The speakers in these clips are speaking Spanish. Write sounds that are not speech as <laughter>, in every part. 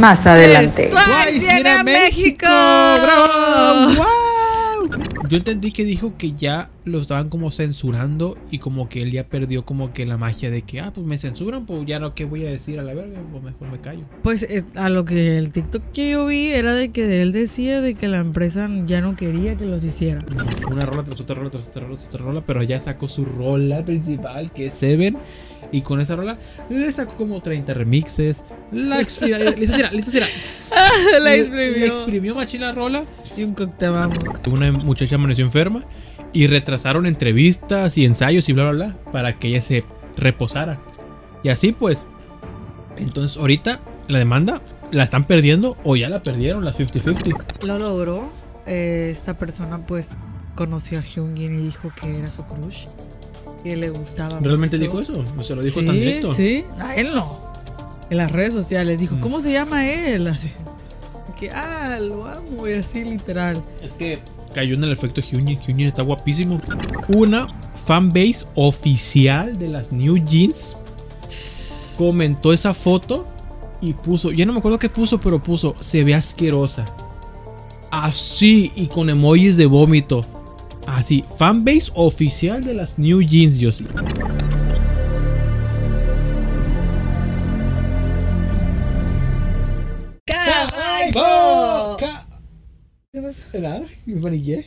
más adelante. Twice viene a México. ¡Bravo! ¡Wow! Yo entendí que dijo que ya lo estaban como censurando y como que él ya perdió como que la magia de que, ah, pues me censuran, pues ya no, ¿qué voy a decir a la verga? Pues mejor me callo. Pues es- a lo que el TikTok que yo vi era de que él decía de que la empresa ya no quería que los hiciera. Una rola tras otra rola tras otra rola tras otra rola, pero ya sacó su rola principal que es Seven. Y con esa rola le sacó como 30 remixes. La exprimió. Listo, será, listo, será. La Le- exprimió. Le exprimió machín la rola. Y un cóctel, vamos. Una muchacha amaneció enferma y retrasaron entrevistas y ensayos y bla, bla, bla para que ella se reposara. Y así pues. Entonces ahorita la demanda la están perdiendo o ya la perdieron las 50-50. Lo logró. Eh, esta persona pues conoció a Hyungin y dijo que era su crush. Que le gustaba ¿Realmente mucho. dijo eso? ¿O se lo dijo sí, tan directo? Sí, a él no. En las redes sociales dijo, Mm. ¿cómo se llama él? Así. Que, ah, lo amo, y así literal. Es que cayó en el efecto Hyunjin. Hyunjin está guapísimo. Una fanbase oficial de las New Jeans comentó esa foto y puso, ya no me acuerdo qué puso, pero puso, se ve asquerosa. Así y con emojis de vómito. Así, fanbase oficial de las New Jeans, yo sí. ¡Caballo! Ca- ¿Qué pasa? Nada, me paniqué.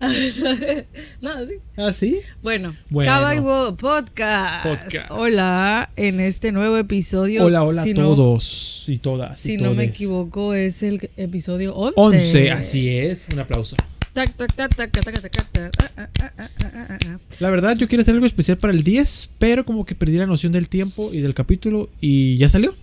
<laughs> Nada, sí. ¿Ah, sí? Bueno, Bueno. Caballo Podcast. Podcast. Hola, en este nuevo episodio. Hola, hola si a no- todos y todas. y Si no me equivoco, es el episodio 11. 11, así es. Un aplauso. La verdad, yo quiero hacer algo especial para el 10, pero como que perdí la noción del tiempo y del capítulo y ya salió.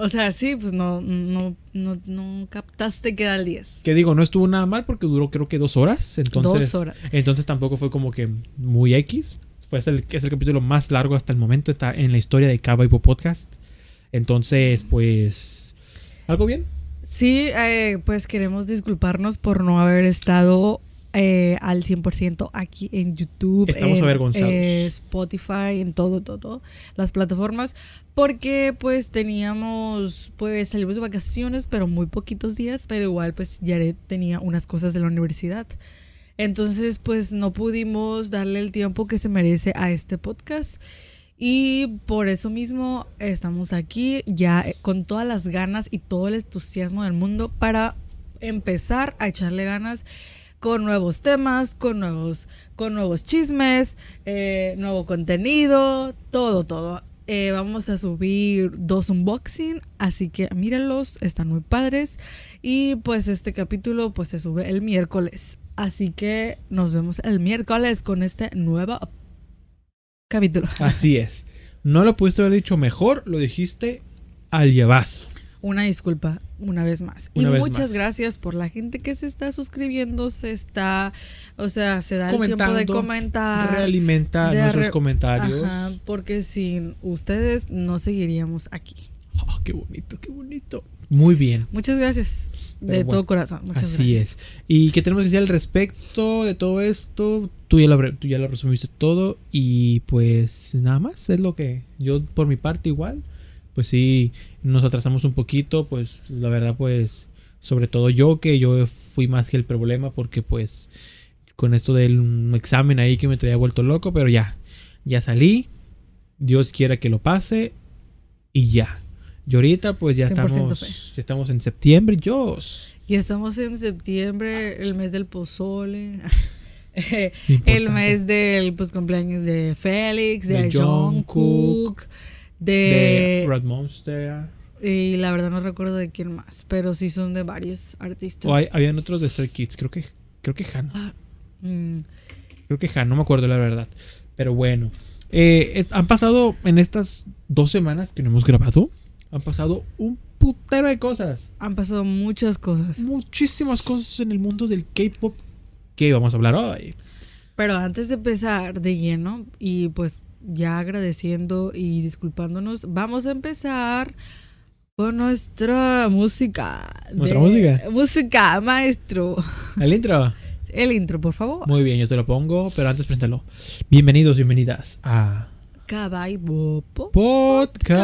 O sea, sí, pues no, no, no, no captaste que era el 10. Que digo, no estuvo nada mal porque duró creo que dos horas. Entonces, Dos horas. Entonces tampoco fue como que muy X. Fue el, es el capítulo más largo hasta el momento. Está en la historia de Cava Ipo Podcast. Entonces, pues. ¿Algo bien? Sí, eh, pues queremos disculparnos por no haber estado eh, al 100% aquí en YouTube, Estamos en avergonzados. eh, Spotify, en todo, todo, todo, las plataformas, porque pues teníamos, pues salimos de vacaciones, pero muy poquitos días, pero igual pues Yaret tenía unas cosas de la universidad. Entonces pues no pudimos darle el tiempo que se merece a este podcast. Y por eso mismo estamos aquí ya eh, con todas las ganas y todo el entusiasmo del mundo para empezar a echarle ganas con nuevos temas, con nuevos, con nuevos chismes, eh, nuevo contenido, todo, todo. Eh, vamos a subir dos unboxing, así que mírenlos, están muy padres. Y pues este capítulo pues se sube el miércoles. Así que nos vemos el miércoles con este nuevo capítulo. Así es. No lo pudiste haber dicho mejor, lo dijiste al llevazo. Una disculpa una vez más. Una y vez muchas más. gracias por la gente que se está suscribiendo, se está, o sea, se da el tiempo de comentar. Realimenta de nuestros re- comentarios. Ajá, porque sin ustedes no seguiríamos aquí. Ah, qué bonito, qué bonito. Muy bien. Muchas gracias de bueno, todo corazón. Muchas Así gracias. es. ¿Y qué tenemos que decir al respecto de todo esto? Tú ya, lo, tú ya lo resumiste todo y pues nada más es lo que yo por mi parte igual. Pues sí, nos atrasamos un poquito, pues la verdad pues sobre todo yo que yo fui más que el problema porque pues con esto del examen ahí que me traía vuelto loco, pero ya, ya salí. Dios quiera que lo pase y ya. Y ahorita pues ya 100% estamos, fe. ya estamos en septiembre, Dios. Y estamos en septiembre, el mes del pozole. <laughs> el mes del pues, cumpleaños de Félix, de, De Jungkook, Jungkook, de, de Red Monster. Y la verdad no recuerdo de quién más, pero sí son de varios artistas. O hay- habían otros de Stray Kids. Creo que, creo que Han. Mm, Creo que Han, no me acuerdo la verdad. Pero bueno. Eh, es- han pasado en estas dos semanas que no hemos grabado. Han pasado un putero de cosas. han pasado muchas cosas. Muchísimas cosas en el mundo del K-pop. Que vamos a hablar hoy. Pero antes de empezar de lleno y pues ya agradeciendo y disculpándonos, vamos a empezar con nuestra música. ¿Nuestra música? Música, maestro. El intro. El intro, por favor. Muy bien, yo te lo pongo. Pero antes, préstalo. Bienvenidos, bienvenidas a Bopo. Podcast.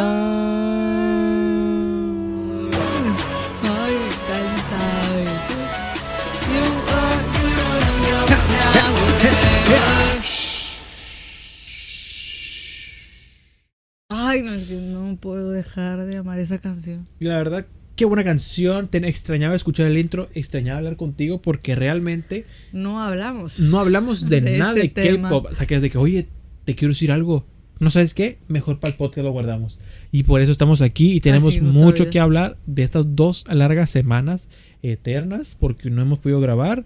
Dejar de amar esa canción. Y la verdad, qué buena canción. Te extrañaba escuchar el intro, extrañaba hablar contigo porque realmente No hablamos. no hablamos de, <laughs> De nada este de tema. K-pop. O sea, que es de que, oye, te quiero decir algo. ¿No sabes qué? Mejor para el podcast lo guardamos. Y por eso estamos aquí y tenemos mucho vida. que hablar de estas dos largas semanas eternas porque no hemos podido grabar.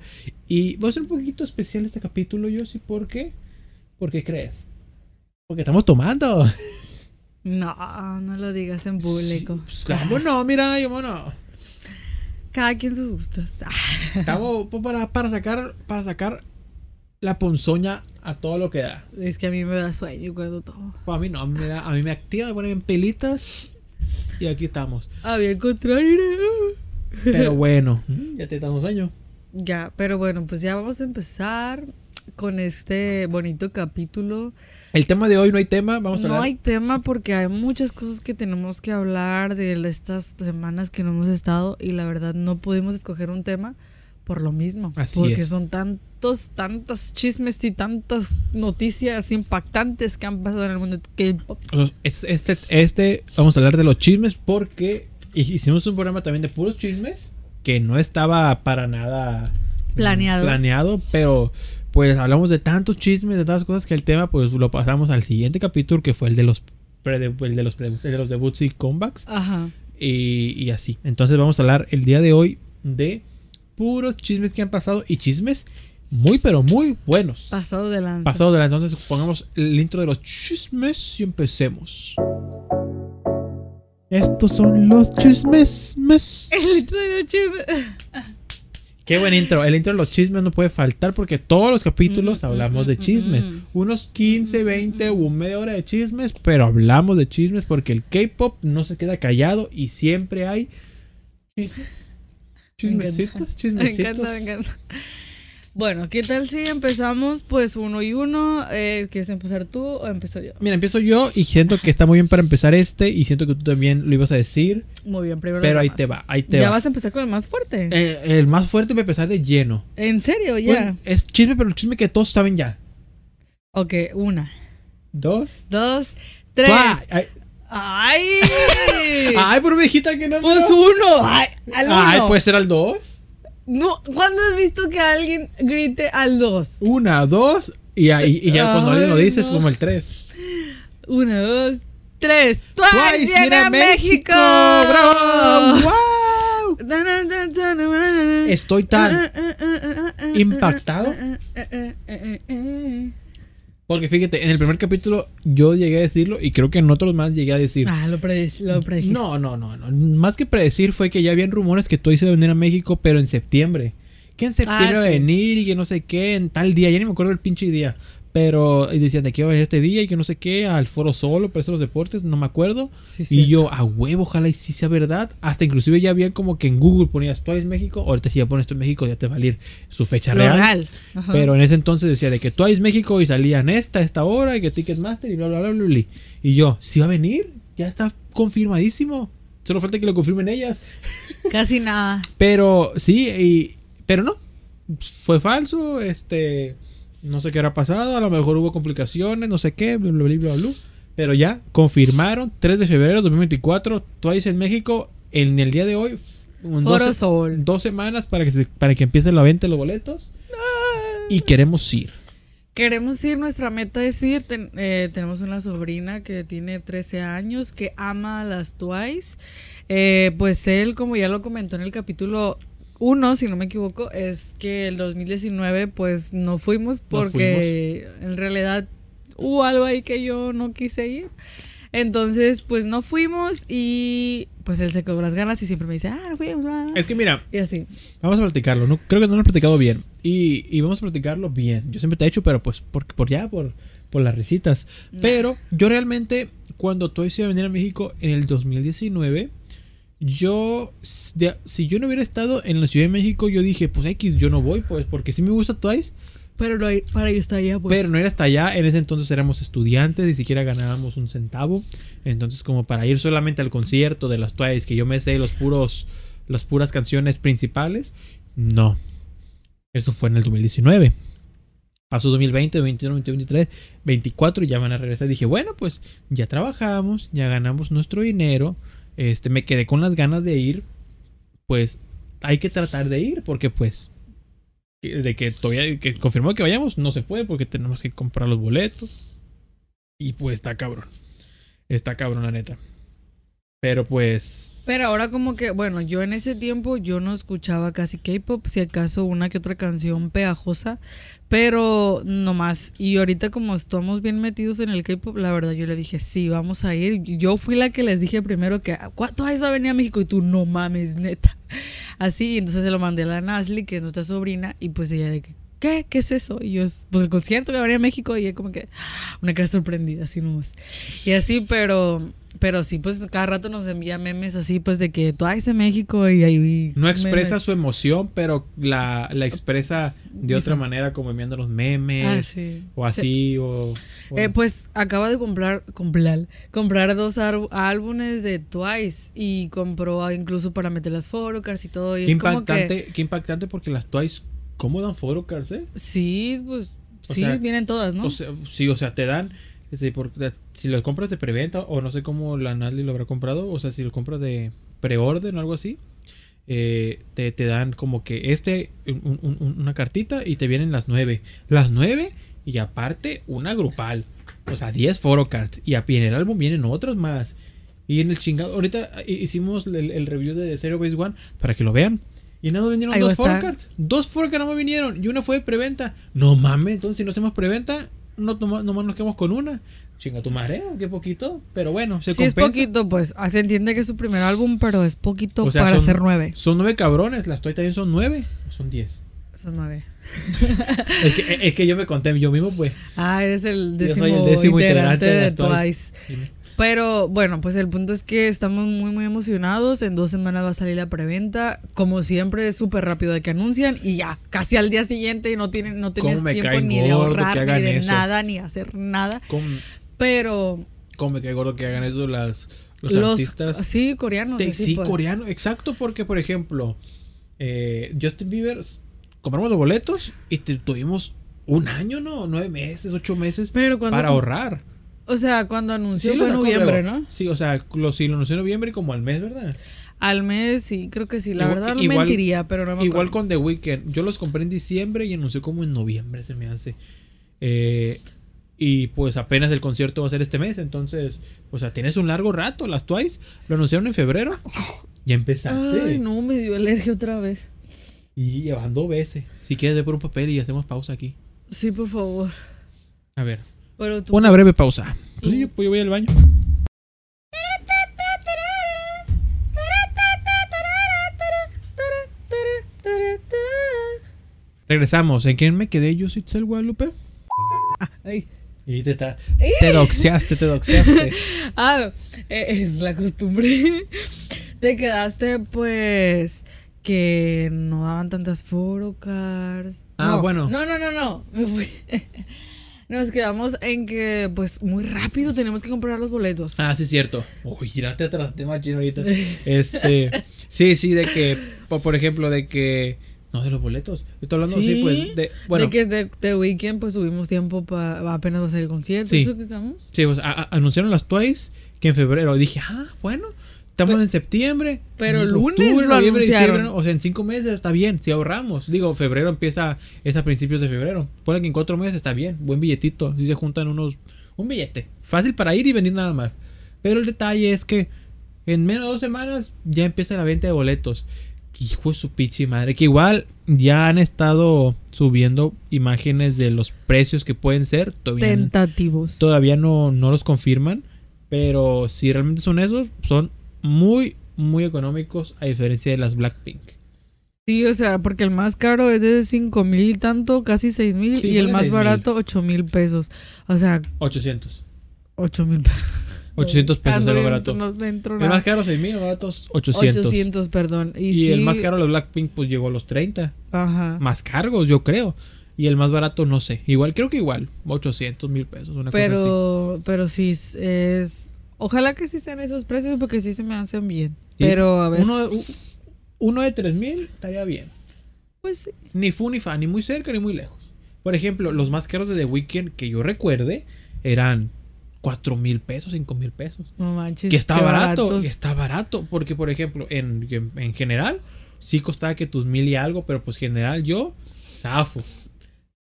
Y va a ser un poquito especial este capítulo, yo sí. ¿Por qué? ¿Por qué crees? Porque estamos tomando. <laughs> No, no lo digas en público. Sí, pues, ¿Cómo no? Mira, cómo no. Cada quien sus gustos. <laughs> Estamos pues, para, para sacar para sacar la ponzoña a todo lo que da. Es que a mí me da sueño cuando todo. Pues, a mí no, a mí me, da, a mí me activa, me pone en pelitas. Y aquí estamos. Había el contrario. Pero bueno, <laughs> ya te damos años. Ya, pero bueno, pues ya vamos a empezar con este bonito capítulo. El tema de hoy no hay tema, vamos a No hablar. hay tema porque hay muchas cosas que tenemos que hablar de estas semanas que no hemos estado y la verdad no pudimos escoger un tema por lo mismo. Así porque es. son tantos, tantos chismes y tantas noticias impactantes que han pasado en el mundo del K-pop. Es- Este, este, vamos a hablar de los chismes porque hicimos un programa también de puros chismes que no estaba para nada Planeado. planeado, pero pues hablamos de tantos chismes, de tantas cosas que el tema pues lo pasamos al siguiente capítulo que fue el de los pre- el de los, pre- el de los debuts y comebacks Ajá. y, y así. Entonces vamos a hablar el día de hoy de puros chismes que han pasado y chismes muy pero muy buenos. Pasado de lanza. Pasado de entonces pongamos el intro de los chismes y empecemos. Estos son los chismes. mes. El intro de los chismes. <laughs> Qué buen intro. El intro de los chismes no puede faltar porque todos los capítulos Mm, mm, hablamos mm, de chismes. mm. Unos 15, 20 o media hora de chismes, pero hablamos de chismes porque el K-pop no se queda callado y siempre hay chismes. Me encanta. Chismecitos, <laughs> Me chismecitos. encanta, me encanta. Bueno, ¿qué tal si empezamos pues uno y uno? Eh, ¿Quieres empezar tú o empiezo yo? Mira, empiezo yo y siento que está muy bien para empezar este y siento que tú también lo ibas a decir, Muy bien, primero. pero ahí te va, ahí te ¿Ya va. vas a empezar con el más fuerte? Eh, el más fuerte va a empezar de lleno. ¿En serio? Ya. Bueno, es chisme, pero el chisme que todos saben ya. Ok, una, Dos. dos, tres. Ay, ¡Ay! <laughs> me dijiste que no. pues uno. ¡Ay! Al uno. Ay, puede ser al dos. No, ¿cuándo has visto que alguien grite al dos? Una, dos. Y, ahí- y ya cuando alguien lo Ay, dice es no. como el tres. Una, dos, tres. ¡Twice, Twice viene a México! ¡Bravo! ¡Wow! Estoy tan impactado. Porque fíjate, en el primer capítulo yo llegué a decirlo y creo que en otros más llegué a decir. Ah, lo predij- lo predijiste. No, no, no, no. Más que predecir fue que ya habían rumores que Twice iba a venir a México, pero en septiembre. Que en septiembre Ah, a sí. venir y que no sé qué, en tal día. Ya ni me acuerdo el pinche día. Pero y decían de que iba a venir este día y que no sé qué, al foro solo, para hacer los deportes, no me acuerdo. Sí, y yo, a huevo, ojalá y sí sea verdad. Hasta inclusive ya habían como que en Google ponías Twice México. Ahorita si ya pones Twice México ya te va a salir su fecha Lo real. Pero en ese entonces decía de que Twice México y salían esta, esta hora y que Ticketmaster y bla, bla, bla, bla, bla. Y yo, ¿sí va a venir? Ya está confirmadísimo. Solo falta que lo confirmen ellas. <laughs> Casi nada. Pero sí, y, pero no. Fue falso, este... No sé qué habrá pasado, a lo mejor hubo complicaciones, no sé qué, bla, bla, bla, bla. Pero ya, confirmaron, 3 de febrero de 2024, Twice en México, en el día de hoy, dos, dos semanas para que, se- para que empiece la venta de los boletos. Y queremos ir. Queremos ir, nuestra meta es ir. Ten- eh, tenemos una sobrina que tiene 13 años, que ama a las Twice. Eh, pues él, como ya lo comentó en el capítulo 1, si no me equivoco, es que el 2019 pues no fuimos porque en realidad hubo algo ahí que yo no quise ir. Entonces, pues no fuimos y pues él se quedó las ganas y siempre me dice, ah, no fuimos. bla, bla". Es que mira, Y así. vamos a platicarlo. No, creo que no lo hemos platicado bien. Y, y vamos a platicarlo bien. Yo siempre te he hecho, pero pues por, por ya, por, por las risitas. Pero yo realmente, cuando iba a venir a México en el 2019, yo, si yo no hubiera estado en la Ciudad de México, yo dije, pues X, yo no voy, pues, porque sí me gusta Twice, Pero no hay- para ello está allá, pues. pero no era hasta allá. En ese entonces éramos estudiantes, ni siquiera ganábamos un centavo. Entonces, como para ir solamente al concierto de las Twice, que yo me sé los puros, las puras canciones principales, no. Eso fue en el 2019. Pasó 2020, 2021, 2023, 24 y ya van a regresar. Dije, bueno, pues ya trabajamos, ya ganamos nuestro dinero. Este, me quedé con las ganas de ir. Pues hay que tratar de ir porque pues de que todavía que confirmó que vayamos no se puede porque tenemos que comprar los boletos. Y pues está cabrón. Está cabrón la neta. Pero pues. Pero ahora como que, bueno, yo en ese tiempo yo no escuchaba casi K-pop, si acaso una que otra canción pegajosa, pero no más. Y ahorita como estamos bien metidos en el K-pop, la verdad yo le dije, sí, vamos a ir. Yo fui la que les dije primero que, ¿cuánto va a venir a México? Y tú, no mames, neta. <laughs> Así, entonces se lo mandé a la Nasli, que es nuestra sobrina, y pues ella de que, ¿qué? ¿Qué es eso? Y yo, pues el concierto que venía a México, y ella como que, una cara sorprendida, así nomás. Y así, pero pero sí, pues cada rato nos envía memes así, pues de que tú en México y ahí. No expresa su emoción, pero la, la expresa de otra manera, como enviando los memes. Ah, sí. O así, o. Eh, pues acaba de comprar, comprar, comprar dos álbumes de Twice y compró incluso para meter las photocards y todo. Y qué, impactante, qué impactante porque las Twice, ¿cómo dan photocards, eh? Sí, pues. sí, vienen todas, ¿no? O sea, sí, o sea, te dan si lo compras de preventa o no sé cómo la Natalie lo habrá comprado, o sea, si lo compras de preorden o algo así, eh, te, dan como que este, una cartita y te vienen las nueve. Las nueve y aparte una grupal. O sea, 10 cards Y en el álbum vienen otros más. Y en el chingado, ahorita hicimos el, review de Zero Base One para que lo vean. Y nada, vinieron dos cards Dos cards no me vinieron. Y una fue de preventa. No mames, entonces si no hacemos preventa, no nomás nos quedamos con una. Chinga tu madre, qué poquito. Pero bueno, se sí, es poquito, pues. Ah, se entiende que es su primer álbum, pero es poquito para ser nueve. Son nueve cabrones. Las Toy también son nueve. ¿O son diez? Son nueve. <laughs> es, que, es que yo me conté yo mismo, pues. Ah, eres el décimo, el décimo integrante, de, Twice. Pero bueno, pues el punto es que estamos muy, muy emocionados. En dos semanas va a salir la preventa. Como siempre, es súper rápido de que anuncian y ya, casi al día siguiente no, tienen, no tienes tiempo ni de ahorrar, ni de nada, ni hacer nada. Pero. ¿Cómo me cae gordo que hagan eso las, los, artistas? Sí, coreanos. sí, pues. coreano, exacto, porque por ejemplo, eh, Justin Bieber, compramos los boletos y tuvimos un año, ¿no? Nueve meses, ocho meses para ahorrar. O sea, cuando anunció fue en noviembre, ¿no? Sí, o sea, lo, sí, lo anunció en noviembre como al mes, ¿verdad? Al mes, sí, creo que sí. La verdad no mentiría, pero no me Igual con The Weeknd. Yo los compré en diciembre y anunció como en noviembre, se me hace. Eh, y pues apenas el concierto va a ser este mes. Entonces, o sea, tienes un largo rato. Las Twice lo anunciaron en febrero. <laughs> Ya empezaste. Ay, no, me dio alergia otra vez. Y llevando veces. Si quieres, de por un papel y hacemos pausa aquí. Sí, por favor. A ver. Una breve pausa. Pues sí, pues yo voy al baño. Regresamos. ¿En quién me quedé yo, Sitzel Guadalupe? Y te, te doxeaste, te doxeaste. <laughs> ah, e, es la costumbre. <laughs> te quedaste, pues, que no daban tantas photocars. Ah, bueno. No, no, no, no. Me fui. <laughs> nos quedamos en que, pues, muy rápido tenemos que comprar los boletos. Ah, sí, cierto. Uy, girate atrás de machín ahorita. <laughs> Este, sí, sí, de que, por ejemplo, de que, no, de los boletos. Estoy hablando así, pues, de, bueno. De que de, de Weekend, pues, tuvimos tiempo para, apenas va a ser el concierto. Sí, ¿Eso que sí pues, anunciaron las Twice que en febrero. Dije, ah, bueno, Estamos en septiembre. Pero el lunes octubre, noviembre, diciembre, o sea, en cinco meses está bien, si ahorramos. Digo, febrero empieza, es a principios de febrero. Pone que en cuatro meses está bien, buen billetito. Y se juntan unos, un billete. Fácil para ir y venir nada más. Pero el detalle es que en menos de dos semanas ya empieza la venta de boletos. Hijo de su pichi madre. Que igual ya han estado subiendo imágenes de los precios que pueden ser. Todavía, Tentativos. Todavía no, no los confirman. Pero si realmente son esos, son muy, muy económicos a diferencia de las Blackpink. Sí, o sea, porque el más caro es de 5 mil y tanto, casi 6 mil, y el más barato 8 mil pesos. O sea... 800. 8 mil pesos. 800 pesos de lo barato. el más caro 6 mil, el barato 800. 800, perdón. Y, el más caro, los Blackpink, pues llegó a los 30. Ajá. Más cargos, yo creo. Y el más barato, no sé. Igual, creo que igual. 800 mil pesos, una pero, cosa así. Pero sí, es Ojalá que sí sean esos precios porque sí se me hacen bien. Pero a ver. Uno, uno de 3000 estaría bien. Pues sí. Ni fu ni fa, ni muy cerca ni muy lejos. Por ejemplo, los más caros de The Weeknd que yo recuerde eran 4 mil pesos, 5 mil pesos. No manches. Que está barato, baratos. está barato. Porque, por ejemplo, en, en, en general, sí costaba que tus mil y algo, pero pues general yo, zafo.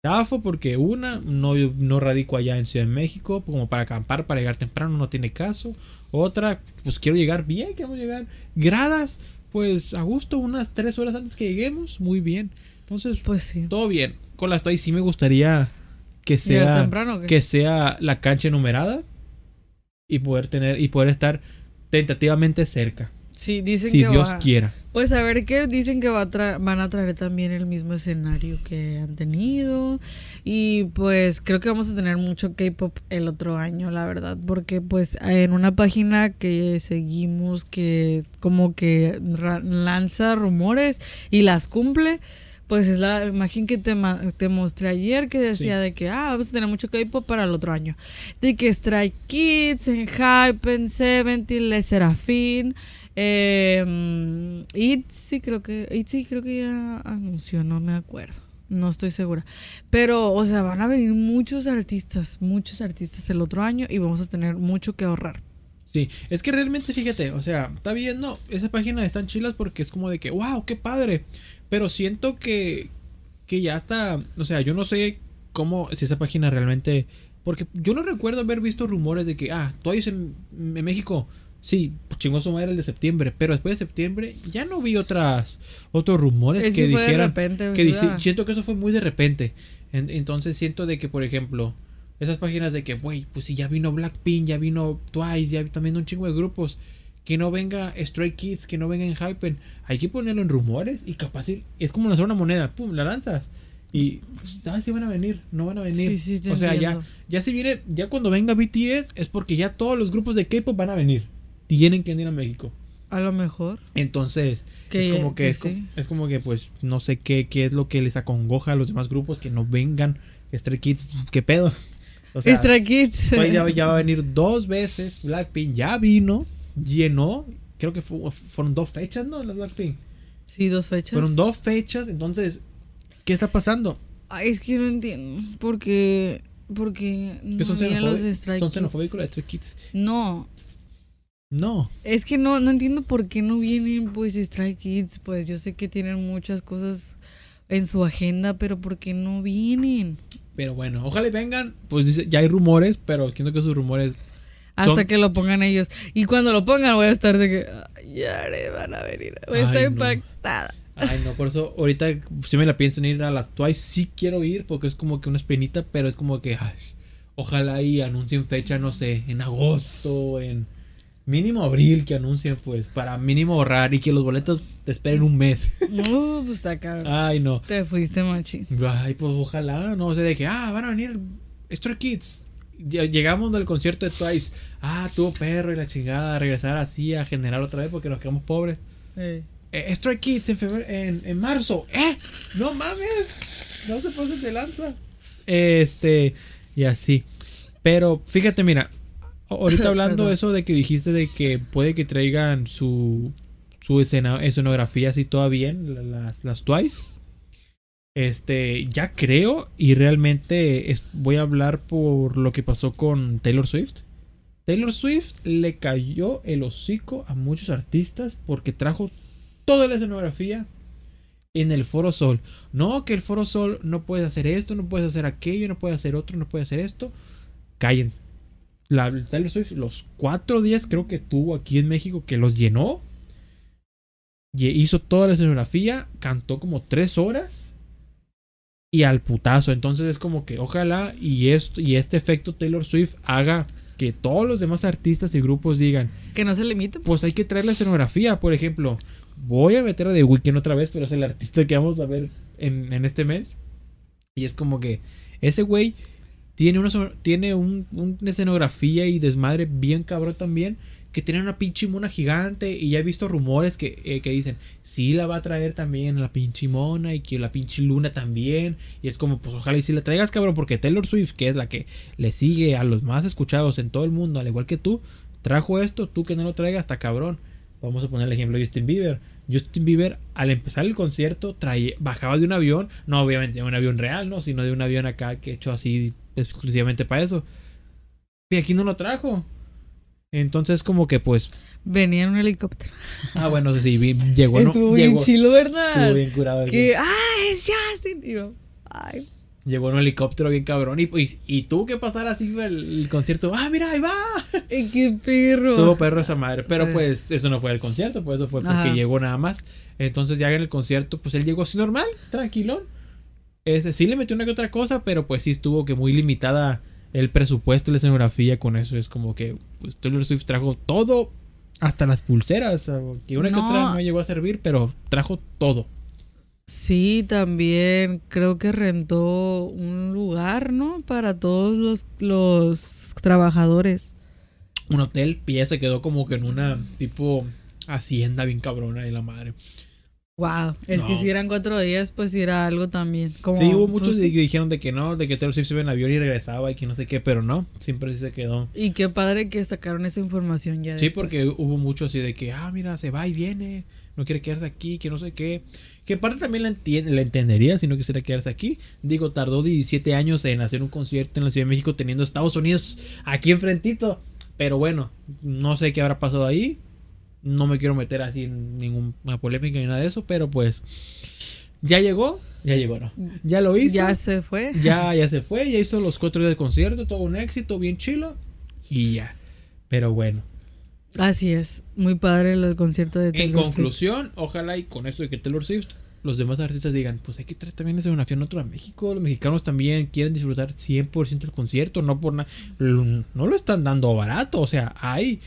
Zafo porque una, no, no radico allá en Ciudad de México, como para acampar, para llegar temprano, no tiene caso. Otra, pues quiero llegar bien, queremos llegar gradas, pues a gusto, unas tres horas antes que lleguemos, muy bien. Entonces, Pues sí. todo bien. Con las toys sí me gustaría que ¿Llegar sea temprano que sea la cancha numerada y poder tener y poder estar tentativamente cerca, Sí, dicen si que Dios va- quiera. Pues a ver qué dicen que va a tra- van a traer también el mismo escenario que han tenido y pues creo que vamos a tener mucho K-pop el otro año, la verdad, porque pues en una página que seguimos que como que lanza rumores y las cumple, pues es la imagen que te, ma- te mostré ayer que decía Sí. de que ah, vamos a tener mucho K-pop para el otro año. De que Strike Kids, en Hype, en Seventeen, Le Serafín, eh, Itzy creo que Itzy creo que ya anunció, no me acuerdo. No estoy segura. Pero, o sea, van a venir muchos artistas, muchos artistas el otro año y vamos a tener mucho que ahorrar. Sí, es que realmente fíjate, o sea, está bien, no, esa página están chilas porque es como de que, wow, qué padre. Pero siento que, que ya está, o sea, yo no sé cómo, si esa página realmente, porque yo no recuerdo haber visto rumores de que, ah, Twice en, en México, sí, chingó su madre el de septiembre, pero después de septiembre ya no vi otras, otros rumores Es que dijeran, repente, que dice- siento que eso fue muy de repente. En- entonces siento de que, por ejemplo, esas páginas de que, güey, pues si ya vino Blackpink, ya vino Twice, ya también un chingo de grupos. Que no venga Stray Kids, que no venga en Hypen. Hay que ponerlo en rumores y capaz es como lanzar una moneda, pum, la lanzas. Y sabes si van a venir, no van a venir. Sí, sí, te o sea, ya, ya si viene, ya cuando venga BTS es porque ya todos los grupos de K-pop van a venir. Tienen que venir a México. A lo mejor. Entonces, Que- es como que, que es, co- sí. es como que pues no sé qué, qué es lo que les acongoja a los demás grupos que no vengan. Stray Kids, ¿qué pedo? O sea, Stray Kids. Twice ya, ya va a venir dos veces. Blackpink ya vino, llenó. Creo que fu- fueron dos fechas, ¿no? Las Blackpink. Sí, dos fechas. Fueron dos fechas. Entonces, ¿qué está pasando? Ay, es que no entiendo. Porque. Porque. ¿Que No son, los xenofóbicos? Stray ¿Son xenofóbicos los Stray Kids? No. No. Es que no, no entiendo por qué no vienen pues Stray Kids. Pues yo sé que tienen muchas cosas en su agenda, pero ¿por qué no vienen? Pero bueno, ojalá vengan. Pues dice, ya hay rumores, pero quiero que esos rumores. Hasta Son- que lo pongan ellos. Y cuando lo pongan voy a estar de que... "Ay, Ya le van a venir. Voy a estar no. impactada. Ay, no, por eso ahorita si me la pienso en ir a las Twice. Sí quiero ir porque es como que una espinita, pero es como que. ay, ojalá y anuncien fecha, no sé, en agosto, en. Mínimo abril que anuncien, pues, para mínimo ahorrar y que los boletos te esperen un mes. <laughs> No, pues está caro. Ay, no. Te fuiste machín. Ay, pues ojalá, no sé, de que, ah, van a venir Stray Kids. Llegamos del concierto de Twice. Ah, tuvo perro y la chingada. Regresar así a generar otra vez porque nos quedamos pobres. Eh, Eh, Stray Kids en, febrero, en, en marzo. ¡Eh! ¡No mames! No se pasen de lanza. Este, y así. Pero fíjate, mira. Ahorita <laughs> hablando eso de que dijiste de que puede que traigan su, su escena, escenografía así toda bien, la- las, las Twice. Este, ya creo y realmente es- voy a hablar por lo que pasó con Taylor Swift. Taylor Swift le cayó el hocico a muchos artistas porque trajo toda la escenografía en el Foro Sol. No, que el Foro Sol no puedes hacer esto, no puedes hacer aquello, no puedes hacer otro, no puedes hacer esto. Cállense. La Taylor Swift, los cuatro días creo que tuvo aquí en México que los llenó. Y hizo toda la escenografía, cantó como tres horas. Y al putazo. Entonces es como que ojalá y esto y este efecto Taylor Swift haga que todos los demás artistas y grupos digan, que no se limiten. pues hay que traer la escenografía. Por ejemplo, voy a meter a The Weeknd otra vez, pero es el artista que vamos a ver en, en este mes. Y es como que ese güey tiene una, tiene un- escenografía y desmadre bien cabrón también. Que tiene una pinche mona gigante. Y ya he visto rumores que, eh, que dicen, sí la va a traer también la pinche mona. Y que la pinche luna también. Y es como, pues ojalá y si la traigas, cabrón. Porque Taylor Swift, que es la que le sigue a los más escuchados en todo el mundo, al igual que tú, trajo esto. Tú que no lo traigas, está cabrón. vamos a poner el ejemplo de Justin Bieber. Justin Bieber, al empezar el concierto, traía, bajaba de un avión, no obviamente de un avión real, ¿no? Sino de un avión acá que hecho así exclusivamente para eso. Y aquí no lo trajo. Entonces, como que pues. Venía en un helicóptero. Ah, bueno, sí, llegó, ¿no? Estuvo llegó, bien chilo, ¿verdad? estuvo bien curado. Que, ah, es Justin. Y yo, ay. Llegó en un helicóptero bien cabrón. Y, y, y tuvo que pasar así el, el concierto. ¡Ah, mira, ahí va! Ay, qué perro. Estuvo perro esa madre. Pero Sí. pues eso no fue el concierto, pues eso fue porque Ajá. llegó nada más. Entonces ya en el concierto, pues él llegó así normal, tranquilón. Ese sí le metió una que otra cosa, pero pues sí estuvo que muy limitada el presupuesto y la escenografía con eso. Es como que pues Taylor Swift trajo todo, hasta las pulseras. Que una que No. otra no llegó a servir, pero trajo todo. Sí, también creo que rentó un lugar, ¿no? Para todos los, los trabajadores. Un hotel, y se quedó como que en una tipo hacienda bien cabrona y la madre. Wow, es que si eran cuatro días, pues era algo también. Como, Sí, hubo muchos pues, que dijeron de que no, de que Taylor Swift se iba en avión y regresaba y que no sé qué, pero no, siempre sí se quedó. Y qué padre que sacaron esa información ya. Sí, después. porque hubo mucho así de que, ah, mira, se va y viene, no quiere quedarse aquí, que no sé qué. Que parte también la entendería si no quisiera quedarse aquí. Digo, tardó 17 años en hacer un concierto en la Ciudad de México teniendo Estados Unidos aquí enfrentito. Pero bueno, no sé qué habrá pasado ahí. No me quiero meter así en ninguna polémica ni nada de eso, pero pues ya llegó, ya llegó, ¿no? Ya lo hizo. Ya se fue. ya, ya se fue, ya hizo los cuatro días de concierto, todo un éxito, bien chilo. Y ya. Pero bueno. Así es. Muy padre el concierto de En Taylor Swift. conclusión, ojalá y con esto de que Taylor Swift, los demás artistas digan, pues hay que traer también esa una otro a México. Los mexicanos también quieren disfrutar 100% el concierto, no por nada. No lo están dando barato, o sea, hay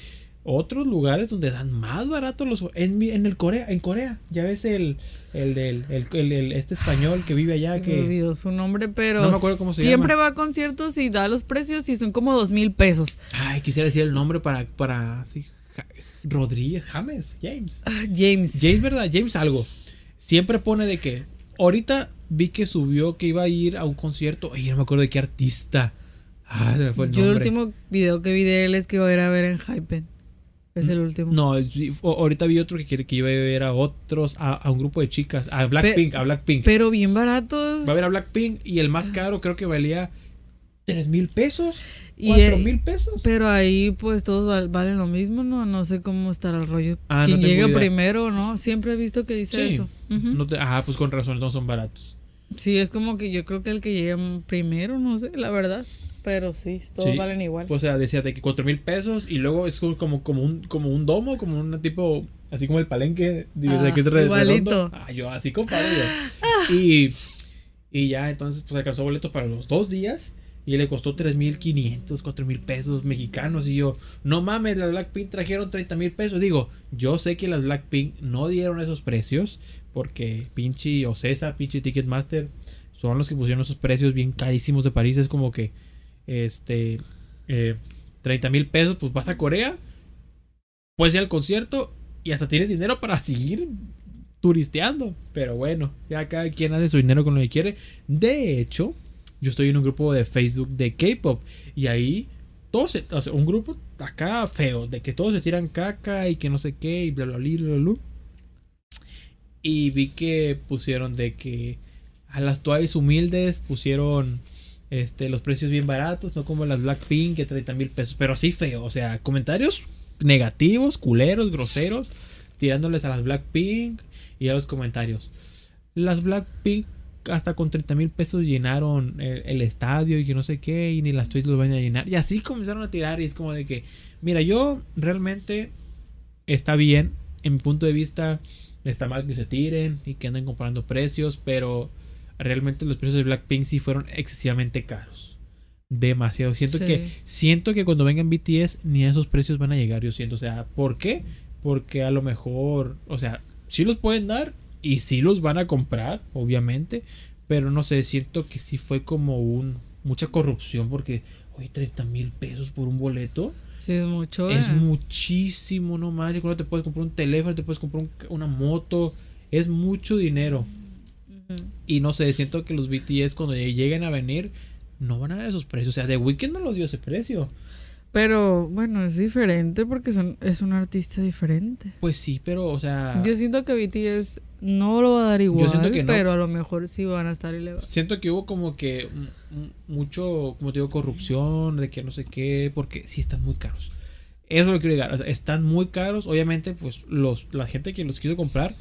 otros lugares donde dan más barato los en, mi- en el Corea, en Corea, ya ves el el del el, el- el- este español que vive allá Se me que olvidó su nombre, pero No me acuerdo cómo se siempre llama. va a conciertos y da los precios y son como dos mil pesos. ay, quisiera decir el nombre para para sí, Ja- Rodríguez, James, James. Ah, James. James, ¿verdad? James algo. Siempre pone de que. Ahorita vi que subió que iba a ir a un concierto. Ay, no me acuerdo de qué artista. Ah, se me fue el Yo el nombre. último video que vi de él es que iba a ir a ver en Hypen. Es el último. No, ahorita vi otro que quiere que iba a ver a otros, a, a un grupo de chicas, a Blackpink, a Blackpink. Pero bien baratos. Va a ver a Blackpink y el más caro creo que valía 3 mil pesos, Y, 4 eh, mil pesos. Pero ahí pues todos val- valen lo mismo, ¿no? No sé cómo estará el rollo. Ah, no Quien tengo llega idea. primero, ¿no? Siempre he visto que dice Sí. eso. Ujú. No te- ah, pues con razón, no son baratos. Sí, es como que yo creo que el que llega primero, no sé, la verdad. Pero sí, todos Sí. valen igual. O sea, decía de que 4 mil pesos y luego es como, como, un, como un domo, como un tipo, así como el palenque, digo, de Ah, que es re- igualito. Ah, yo así compadre. yo. <laughs> Y, y ya entonces pues alcanzó boletos para los dos días y le costó 3 mil 500, 4 mil pesos mexicanos. Y yo, no mames, las Blackpink trajeron 30 mil pesos. Digo, yo sé que las Blackpink no dieron esos precios porque pinche Ocesa, pinche Ticketmaster son los que pusieron esos precios bien carísimos de París. Es como que, este, eh, 30 mil pesos, pues vas a Corea, puedes ir al concierto y hasta tienes dinero para seguir turisteando. Pero bueno, ya cada quien hace su dinero con lo que quiere. De hecho, yo estoy en un grupo de Facebook de K-pop y ahí todos, se- un grupo acá feo, de que todos se tiran caca y que no sé qué y bla bla bla bla. bla. Y vi que pusieron de que a las toallas humildes pusieron este los precios bien baratos, no como las Blackpink que 30 mil pesos, pero así feo, o sea, comentarios negativos, culeros, groseros, tirándoles a las Blackpink y a los comentarios. Las Blackpink hasta con 30 mil pesos llenaron el, estadio y que no sé qué, y ni las tweets los van a llenar. Y así comenzaron a tirar y es como de que, mira, yo realmente está bien, en mi punto de vista, está mal que se tiren y que anden comparando precios, pero realmente los precios de Blackpink sí fueron excesivamente caros. Demasiado. Siento Sí. que siento que cuando vengan BTS ni a esos precios van a llegar, yo siento, o sea, ¿por qué? Porque a lo mejor, o sea, sí los pueden dar y sí los van a comprar, obviamente, pero no sé, siento que sí fue como un mucha corrupción porque, oye, 30 mil pesos por un boleto. Sí, es mucho. Es eh. muchísimo, no más. Te puedes comprar un teléfono, te puedes comprar un- una moto. Es mucho dinero. Y no sé, siento que los BTS cuando lleguen a venir no van a dar esos precios. O sea, The Weeknd no los dio ese precio. Pero bueno, es diferente porque son, es un artista diferente. Pues sí, pero, o sea. Yo siento que BTS no lo va a dar igual, siento que no. pero a lo mejor sí van a estar elevados. Siento que hubo como que mucho, como te digo, corrupción, de que no sé qué, porque sí están muy caros. Eso es lo que quiero llegar. O sea, están muy caros. Obviamente, pues los, la gente que los quiso comprar,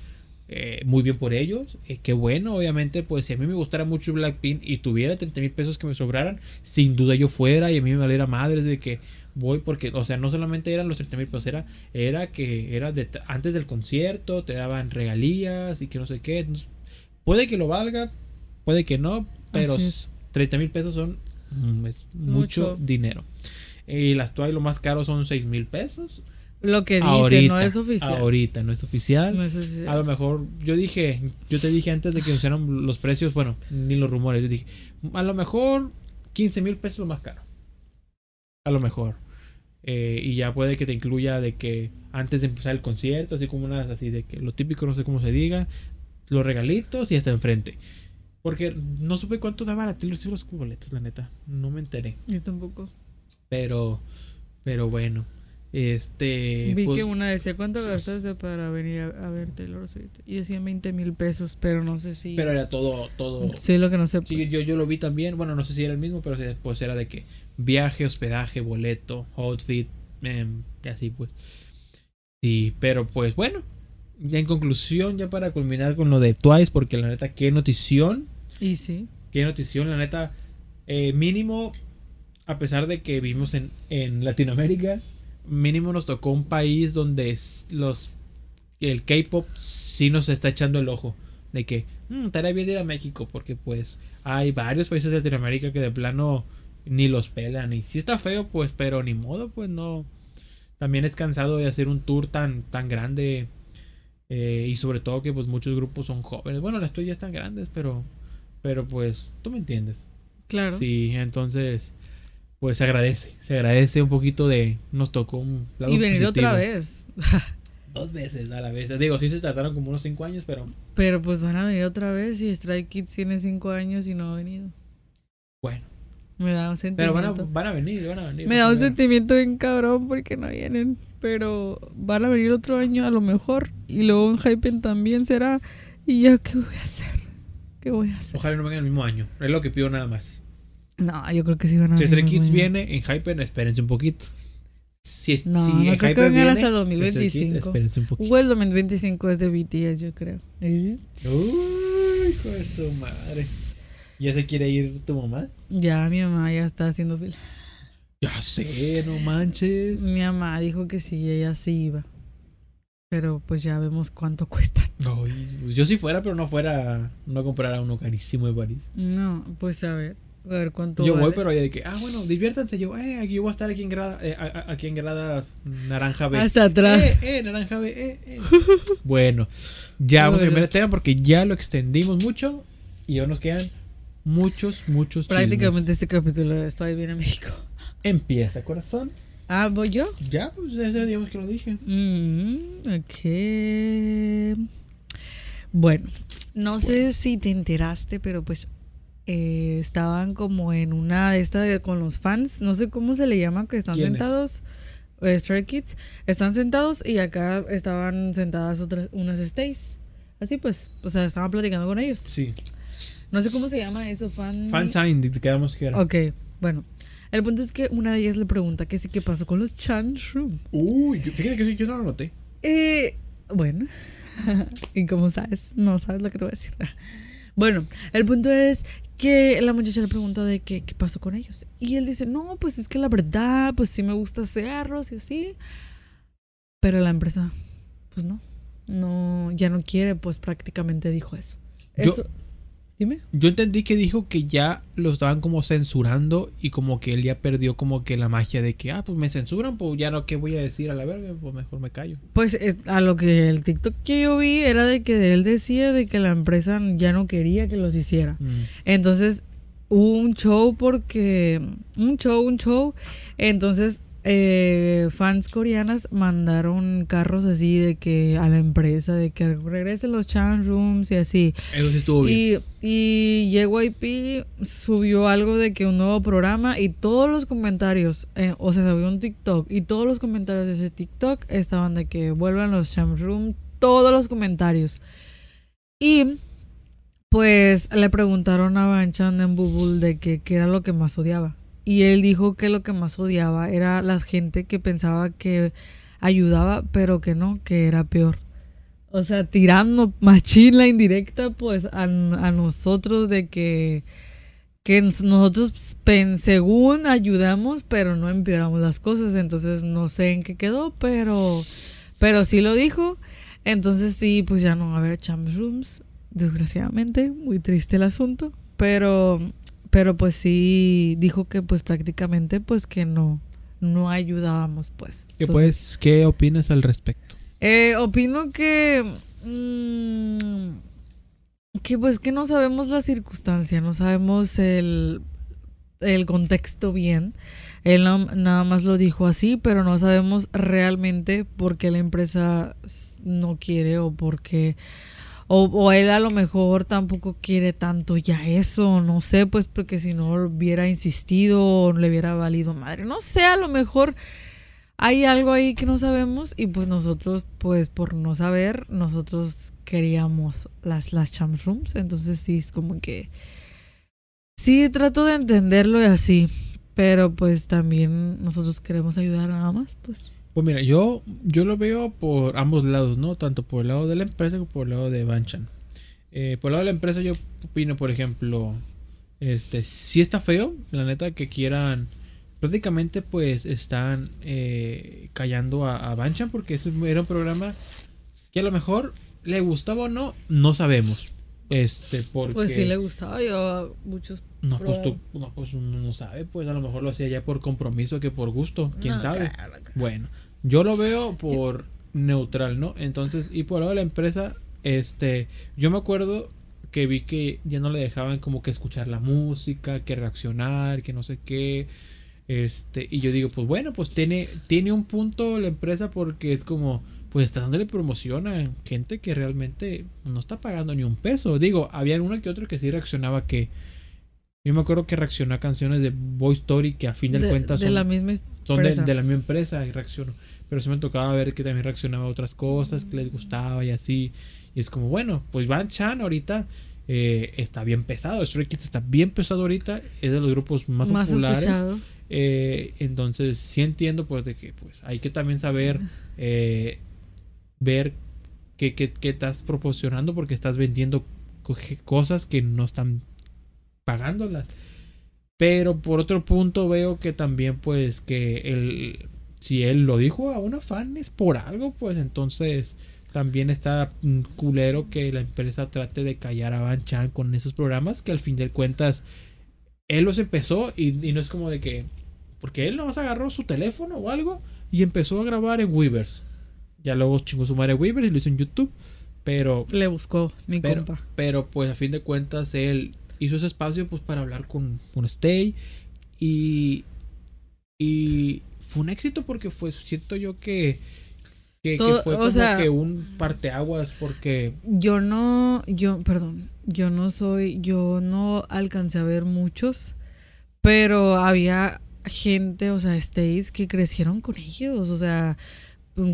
eh, muy bien por ellos. Eh, qué bueno, obviamente, pues si a mí me gustara mucho Blackpink y tuviera 30 mil pesos que me sobraran, sin duda yo fuera y a mí me valiera madres de que voy porque, o sea, no solamente eran los 30 mil pesos, era, era que era de, antes del concierto, te daban regalías y que no sé qué. Entonces, puede que lo valga, puede que no, pero Así es. 30 mil pesos son mm, mucho, Mucho. dinero. Y las toallas lo más caro son 6 mil pesos. Lo que dice ahorita, no es oficial. Ahorita, no es oficial. No es oficial. A lo mejor, yo dije, yo te dije antes de que anunciaran los precios, bueno, ni los rumores, yo dije, a lo mejor 15 mil pesos lo más caro. A lo mejor. Eh, y ya puede que te incluya de que antes de empezar el concierto, así como unas así de que lo típico, no sé cómo se diga, los regalitos y hasta enfrente. Porque no supe cuánto daban a Swift los boletos, la neta. No me enteré. Yo tampoco. Pero, pero bueno. Este. Vi pues, que una decía, ¿cuánto gastaste para venir a, a ver Taylor Swift? Y decían 20 mil pesos, pero no sé si... Pero era todo, todo. Sí, lo que no sé. Sí, pues, yo, yo lo vi también. Bueno, no sé si era el mismo, pero sí, pues era de que viaje, hospedaje, boleto, outfit, em, y así pues. Sí, pero pues bueno. Ya en conclusión, ya para culminar con lo de Twice, porque la neta, qué notición. Y sí. Qué notición, la neta. eh, mínimo, a pesar de que vivimos en, en Latinoamérica, mínimo nos tocó un país donde los el K-pop sí nos está echando el ojo. De que "Mm, estaría bien ir a México, porque pues hay varios países de Latinoamérica que de plano ni los pelan. Y si está feo, pues, pero ni modo, pues no. También es cansado de hacer un tour tan, tan grande. eh, y sobre todo que pues muchos grupos son jóvenes. Bueno, las tuyas están grandes, pero. Pero pues, tú me entiendes. Claro. Sí, entonces, pues se agradece. Se agradece un poquito de. Nos tocó un. lado y venir positivo. otra vez. <laughs> Dos veces a la vez. Digo, sí se trataron como unos cinco años, pero Pero pues van a venir otra vez y Strike Kids tiene 5 años y no ha venido. bueno. Me da un Pero van a, sentimiento. van a venir, van a venir. Me da un sentimiento bien cabrón porque no vienen. Pero van a venir otro año a lo mejor. Y luego en Hypen también será. Y ya, ¿qué voy a hacer? ¿Qué voy a hacer? Ojalá no vengan el mismo año. Es lo que pido nada más. No, yo creo que sí van a Si Stray Kids viene en Hyper, espérense un poquito. Si, es- No, si no en creo que vengan hasta Stray Kids, 2025. espérense un poquito. O el 2025 es de BTS, yo creo. Uy, hijo de su madre. ¿Ya se quiere ir tu mamá? Ya, mi mamá ya está haciendo fila. Ya sé, no manches. Mi mamá dijo que sí, ella sí iba. Pero pues ya vemos cuánto <laughs> cuesta. Pues yo si fuera, pero no fuera, no comprara uno carísimo de París. No, pues a ver. A ver cuánto. Yo voy, pero ya de que, ah, bueno, diviértanse. Yo, eh, aquí yo voy a estar aquí en, grada, eh, aquí en gradas naranja B. Hasta atrás. Eh, eh, naranja B, eh, eh. <laughs> bueno, ya vamos a cambiar el tema porque ya lo extendimos mucho y aún nos quedan muchos, muchos Prácticamente este capítulo de Estoy bien a México. Empieza, corazón. Ah, ¿voy yo? Ya, pues ya digamos que lo dije. Mm, ok. Bueno, no sé si te enteraste, pero pues eh, estaban como en una de estas de- con los fans, no sé cómo se le llama, que están sentados. eh, Stray Kids están sentados y acá estaban sentadas otras unas stays. Así pues, o sea, estaban platicando con ellos. Sí. No sé cómo se llama eso, fan. Fan sign, quedamos que era. Ok, bueno. El punto es que una de ellas le pregunta que sí qué pasó con los Chan Shroom. Uy, fíjate que sí, yo no lo noté. Eh, bueno, <laughs> y como sabes, no sabes lo que te voy a decir. <laughs> Bueno, el punto es que la muchacha le preguntó de qué, qué pasó con ellos. Y él dice, no, pues es que la verdad, pues sí me gusta hacerlos y así. Pero la empresa, pues no, no, ya no quiere, pues prácticamente dijo eso. Yo- Eso, dime. Yo entendí que dijo que ya lo estaban como censurando y como que él ya perdió como que la magia de que, ah, pues me censuran, pues ya no, ¿qué voy a decir a la verga? Pues mejor me callo. Pues es- a lo que el TikTok que yo vi era de que él decía de que la empresa ya no quería que los hiciera. Mm. Entonces hubo un show porque. Un show, un show. Entonces eh, fans coreanas mandaron carros así de que a la empresa, de que regresen los chan rooms y así. Eso sí estuvo bien. Y, y JYP subió algo de que un nuevo programa y todos los comentarios, eh, o sea, subió un TikTok y todos los comentarios de ese TikTok estaban de que vuelvan los chan rooms, todos los comentarios. Y pues le preguntaron a Banchan en Bubble de que qué era lo que más odiaba. Y él dijo que lo que más odiaba era la gente que pensaba que ayudaba, pero que no, que era peor. O sea, tirando machín la indirecta, pues a, nosotros de que, que nosotros según ayudamos, pero no empeoramos las cosas. Entonces no sé en qué quedó, pero, pero sí lo dijo. Entonces sí, pues ya no va a haber champ rooms, desgraciadamente. Muy triste el asunto. Pero pero pues sí dijo que pues prácticamente pues que no no ayudábamos pues. ¿Qué pues qué opinas al respecto? Eh, opino que mm, que pues que no sabemos la circunstancia, no sabemos el el contexto bien. Él nada más lo dijo así, pero no sabemos realmente por qué la empresa no quiere o por qué o, él a lo mejor tampoco quiere tanto ya eso, no sé, pues porque si no hubiera insistido o le hubiera valido madre, no sé, a lo mejor hay algo ahí que no sabemos y pues nosotros, pues por no saber, nosotros queríamos las, las rooms, entonces sí, es como que sí, trato de entenderlo y así, pero pues también nosotros queremos ayudar nada más, pues. Pues mira, yo, yo lo veo por ambos lados, ¿no? Tanto por el lado de la empresa como por el lado de Banchan. Eh, por el lado de la empresa yo opino, por ejemplo, este, si está feo, la neta, que quieran, prácticamente pues están eh, callando a, Banchan porque ese era un programa que a lo mejor le gustaba o no, no sabemos. Este, porque... Pues sí le gustaba, yo muchos... No, pues tú, no, pues uno no sabe, pues a lo mejor lo hacía ya por compromiso que por gusto, quién sabe. Bueno, yo lo veo por neutral, ¿no? Entonces, y por lado de la empresa, este, yo me acuerdo que vi que ya no le dejaban como que escuchar la música, que reaccionar, que no sé qué. Este, y yo digo, pues bueno, pues tiene, tiene un punto la empresa porque es como, pues está dándole promoción a gente que realmente no está pagando ni un peso. Digo, había uno que otro que sí reaccionaba que. Yo me acuerdo que reaccionó a canciones de Boy Story que a fin de, cuentas son, de la misma son de, de, la misma empresa y reaccionó pero sí me tocaba ver que también reaccionaba a otras cosas, que les gustaba y así. Y es como, bueno, pues Van Chan ahorita eh, está bien pesado. Stray Kids está bien pesado ahorita. Es de los grupos más, populares. Eh, entonces, sí entiendo, pues, de que pues hay que también saber eh, ver qué, qué, qué estás proporcionando porque estás vendiendo cosas que no están pagándolas. Pero por otro punto veo que también pues que el si él lo dijo a una fan es por algo, pues entonces también está culero que la empresa trate de callar a Van Chan con esos programas que al fin de cuentas él los empezó y, no es como de que porque él nomás agarró su teléfono o algo y empezó a grabar en Weavers. Ya luego chingó su madre Weavers y lo hizo en YouTube. Pero. Le buscó mi pero, compa. Pero pues a fin de cuentas él hizo ese espacio pues para hablar con, con Stay. Y. Y fue un éxito porque fue, siento yo que, que, fue como que un parteaguas porque... Yo no, yo, perdón, yo no soy, yo no alcancé a ver muchos, pero había gente, o sea, stays que crecieron con ellos, o sea,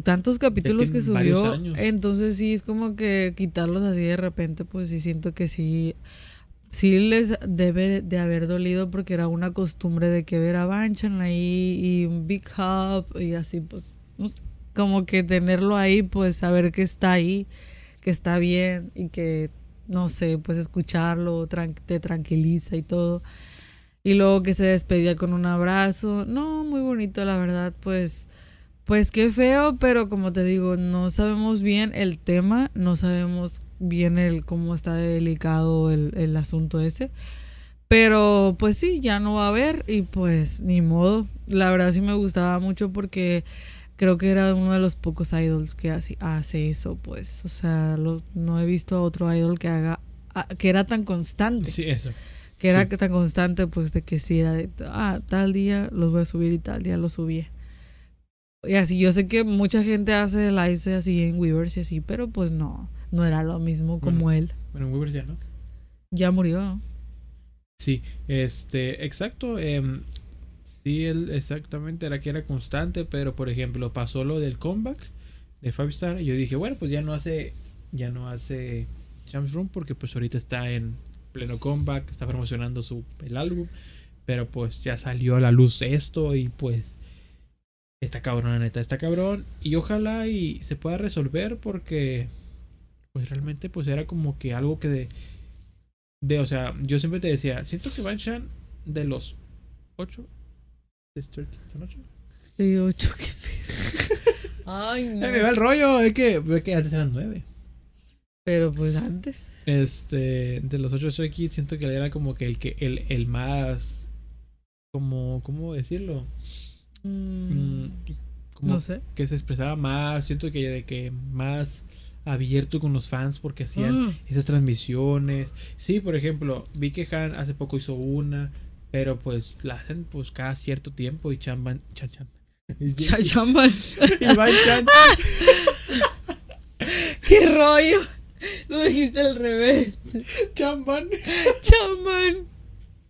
tantos capítulos que subió, entonces sí es como que quitarlos así de repente, pues sí siento que sí sí les debe de haber dolido porque era una costumbre de que ver a Banchan ahí y un Big Hub y así pues como que tenerlo ahí pues saber que está ahí que está bien y que no sé pues escucharlo te tranquiliza y todo. Y luego que se despedía con un abrazo. No muy bonito la verdad pues pues qué feo pero como te digo no sabemos bien el tema no sabemos viene el cómo está delicado el, el asunto ese. Pero pues sí, ya no va a haber y pues ni modo. La verdad sí me gustaba mucho porque creo que era uno de los pocos idols que hace, hace eso, pues. O sea, no he visto a otro idol que haga, que era tan constante. Sí, eso. Que era tan constante, pues, de que sí era de, ah, tal día los voy a subir y tal día los subí. Y así, yo sé que mucha gente hace lives así en Weavers y así, pero pues no, no era lo mismo como él. Bueno, en Weavers ya no. Ya murió, ¿no? Sí, este, exacto. em, sí, él exactamente era que era constante, pero por ejemplo, pasó lo del comeback de Five Star. Y yo dije, bueno, pues ya no hace, ya no hace Champs Room porque pues ahorita está en pleno comeback, está promocionando su el álbum. Pero pues ya salió a la luz esto y pues está cabrón, la neta, está cabrón. Y ojalá y se pueda resolver porque pues realmente pues era como que algo que de, de o sea, yo siempre te decía, siento que Banshan de los ocho de Stray Kids, ¿son ocho? Sí, ocho, qué <laughs> pedo. Ay, no. Me va el rollo, es que, es que antes eran nueve. Pero pues antes. Este, de los ocho Stray Kids siento que era como que el que el, el más como ¿cómo decirlo? Mm, Mm, como no sé. que se expresaba más, siento que de que más abierto con los fans porque hacían Ah, esas transmisiones. Sí, por ejemplo, vi que Han hace poco hizo una, pero pues la hacen pues cada cierto tiempo y Chamban Chan Chan. <laughs> <laughs> Y. Van Chan <laughs> ¡Qué rollo! Lo dijiste al revés. Chamban. Chaman.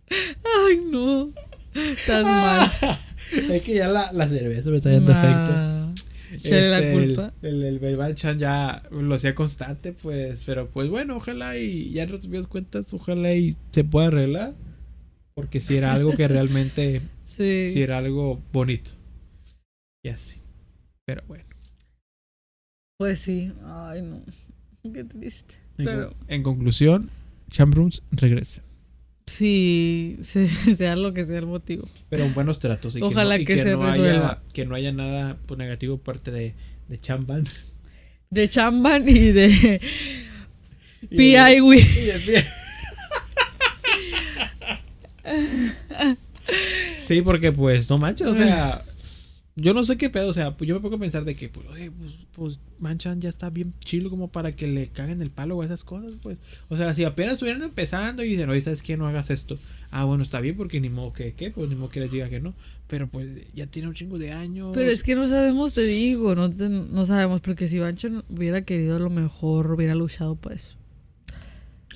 Ay, no. Estás mal. Es que ya la, la cerveza me está dando efecto. Nah. La Este, culpa. El, el, el Chan ya lo hacía constante, pues, pero pues bueno, ojalá y ya en resumidas cuentas, ojalá y se pueda arreglar. Porque si era algo que realmente, <laughs> Sí. si era algo bonito. Y así. Pero bueno. Pues sí. Ay, no. Qué triste. En, Pero en conclusión, Chambrooms regresa. Sí, se- <laughs> sea lo que sea el motivo. Pero en buenos tratos. Y Ojalá y que se no haya, resuelva. que no haya nada pues, negativo parte de, de Chamban. De Chamban y de <laughs> Y de- P.I. Wee. y de pie. Sí, porque pues, no manches, o sea, <laughs> yo no sé qué pedo, o sea, pues yo me pongo a pensar de que, pues, oye, pues, pues Manchan ya está bien chilo como para que le caguen el palo o esas cosas, pues. O sea, si apenas estuvieran empezando y dicen, oye, ¿sabes qué? No hagas esto. Ah, bueno, está bien porque ni modo que, ¿qué? Pues ni modo que les diga que no. Pero pues ya tiene un chingo de años. Pero es que no sabemos, te digo, no, te- no sabemos, porque si Bancho hubiera querido a lo mejor, hubiera luchado por eso.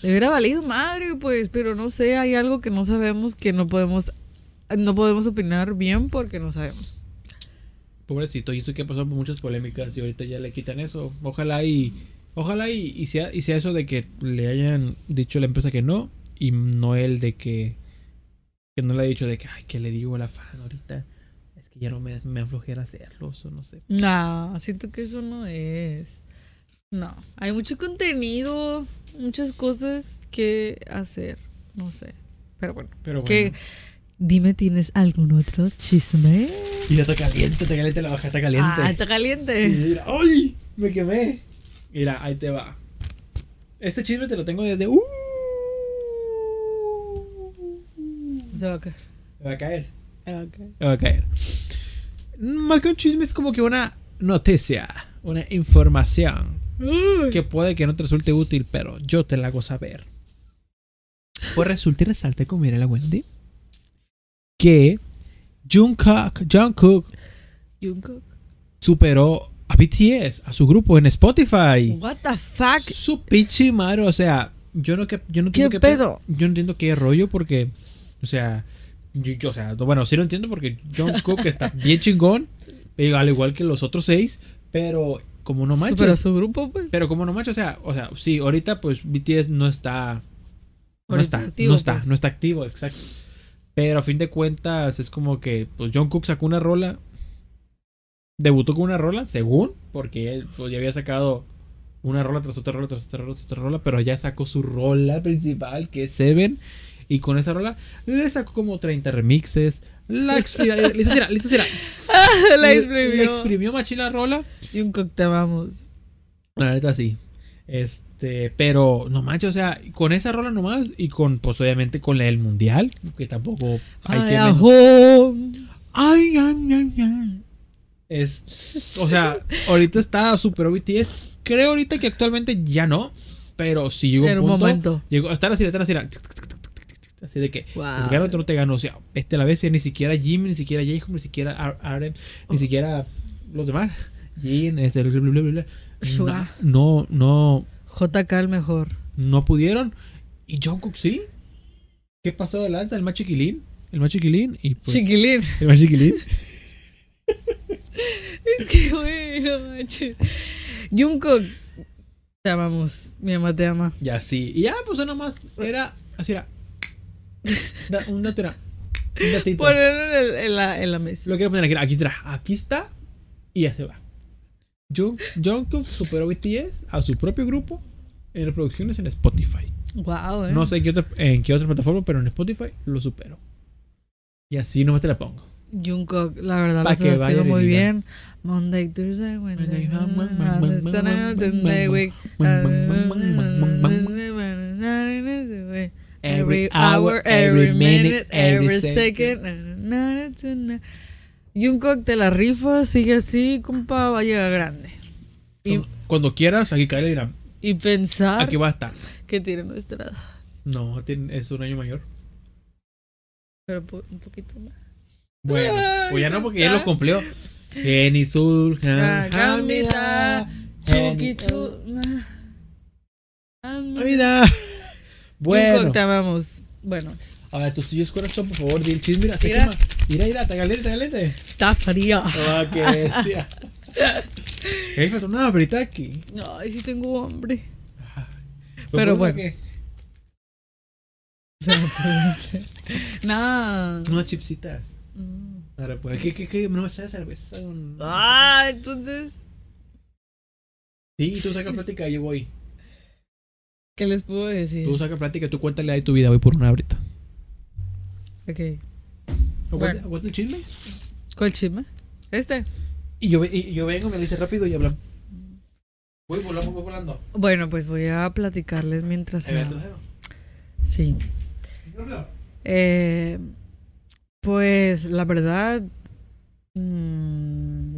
Le hubiera valido madre, pues, pero no sé, hay algo que no sabemos que no podemos, no podemos opinar bien porque no sabemos. Pobrecito, y eso que ha pasado por muchas polémicas y ahorita ya le quitan eso. Ojalá y ojalá y, y sea y sea eso de que le hayan dicho a la empresa que no y no él de que que no le ha dicho de que ay, que le digo a la fan ahorita. Es que ya no me, me aflojera hacerlo, o no sé. No, siento que eso no es. No, hay mucho contenido, muchas cosas que hacer, no sé. Pero bueno, Pero bueno. que dime, ¿tienes algún otro chisme? Y está caliente, está caliente la baja, está caliente. Ah, está Y caliente. mira, ¡Ay! Me quemé. Mira, ahí te va. Este chisme te lo tengo desde. ¡Uh! Se va a caer. Me va a caer. se va a caer. Me va a caer. Más que un chisme es como que una noticia, una información que puede que no te resulte útil, pero yo te la hago saber. Pues resulta y resalta con mira la Wendy que Jungkook, Jungkook Jungkook. superó a BTS, a su grupo en Spotify. What the fuck? Su pichi madre, o sea, yo no que yo no ¿Qué entiendo qué pedo? Yo no entiendo qué rollo porque o sea, yo, yo, o sea, bueno, sí lo entiendo porque Jungkook está <laughs> bien chingón, pero al igual que los otros seis, pero como no manches. Pero su grupo, pues. Pero como no manches, o sea, o sea, sí, ahorita pues BTS no está no está, activo, no está, pues. no está activo, exacto. Pero a fin de cuentas es como que pues Jungkook sacó una rola debutó con una rola, según, porque él pues, ya había sacado una rola tras otra rola tras otra rola tras otra rola, pero ya sacó su rola principal, que es Seven, y con esa rola le sacó como 30 remixes, la exprimió, <laughs> le hizo le hizo así, La exprimió. Le exprimió machín la rola. Jungkook, te amamos. La neta sí. Este, pero no manches, o sea, con esa rola nomás y con, pues obviamente con la del mundial, que tampoco hay Ay, que. Ay, ay, ay, ay. Es, o sea, <laughs> ahorita está super BTS. Creo ahorita que actualmente ya no, pero si llegó En un un punto. momento. Llegó, estar así, estar así, así de que, Wow. pues no te gano. O sea, este a la vez, ni siquiera Jimmy, ni siquiera Jacob, ni siquiera RM, ni Oh. siquiera los demás. Jin, ese, Shua. No, no, JK el mejor. no pudieron. Y Jungkook sí. ¿Qué pasó de lanza? El más chiquilín. El más chiquilín. Y pues, Chiquilín. el más chiquilín. <laughs> Qué bueno, macho. Jungkook. Te amamos. Mi mamá te ama. Ya sí. Y ya, pues nada más era. Así era. Da- Un dato era. Un datito. Ponerlo en, el- en la, en la mesa. Lo quiero poner aquí. Aquí está. Aquí está. Y ya se va. Jung- Jungkook superó BTS a su propio grupo en reproducciones en Spotify. Wow, eh. No sé qué otra- en qué otra plataforma, pero en Spotify lo superó. Y así nomás te la pongo. Jungkook, la verdad, Pa' lo y muy bien. Monday, Tuesday, Wednesday, Sunday, week. Every hour, every minute, every second. Jungkook te la rifa, sigue así, compa, va a llegar grande. Y, Cuando quieras, aquí cae y dirán, y pensar aquí va a estar. que tiene nuestra edad. No, es un año mayor. Pero un poquito más. Bueno, Ay, pues ya no, porque ya lo cumplió. Sul, Ah, Hamida, Gamita, Geni- Chuki, Chu- Ami- Hamida. Bueno, Jungkook, te amamos. Bueno, a ver, tus sillos corazón, por favor, di el chisme. Mira, se Mira. quema. Mira, mira, está caliente, está caliente. está fría. Ah, qué bestia. Ey, falta una ahorita aquí. Ay, sí tengo hambre. Pues, Pero ¿por bueno. qué? <laughs> Nada. Unas chipsitas. Mm. Ahora, pues, ¿qué, qué, qué? No me sale cerveza. un- Ah, entonces, Sí, tú saca plática, yo voy. ¿qué les puedo decir? Tú saca plática, tú cuéntale ahí tu vida, voy por una ahorita. Ok. Bueno. aguanta el chisme. ¿Cuál chisme? Este. Y yo, y yo vengo, me dice rápido y hablamos. Voy volando, voy volando. Bueno, pues voy a platicarles mientras. Sí. Eh, pues la verdad, mm,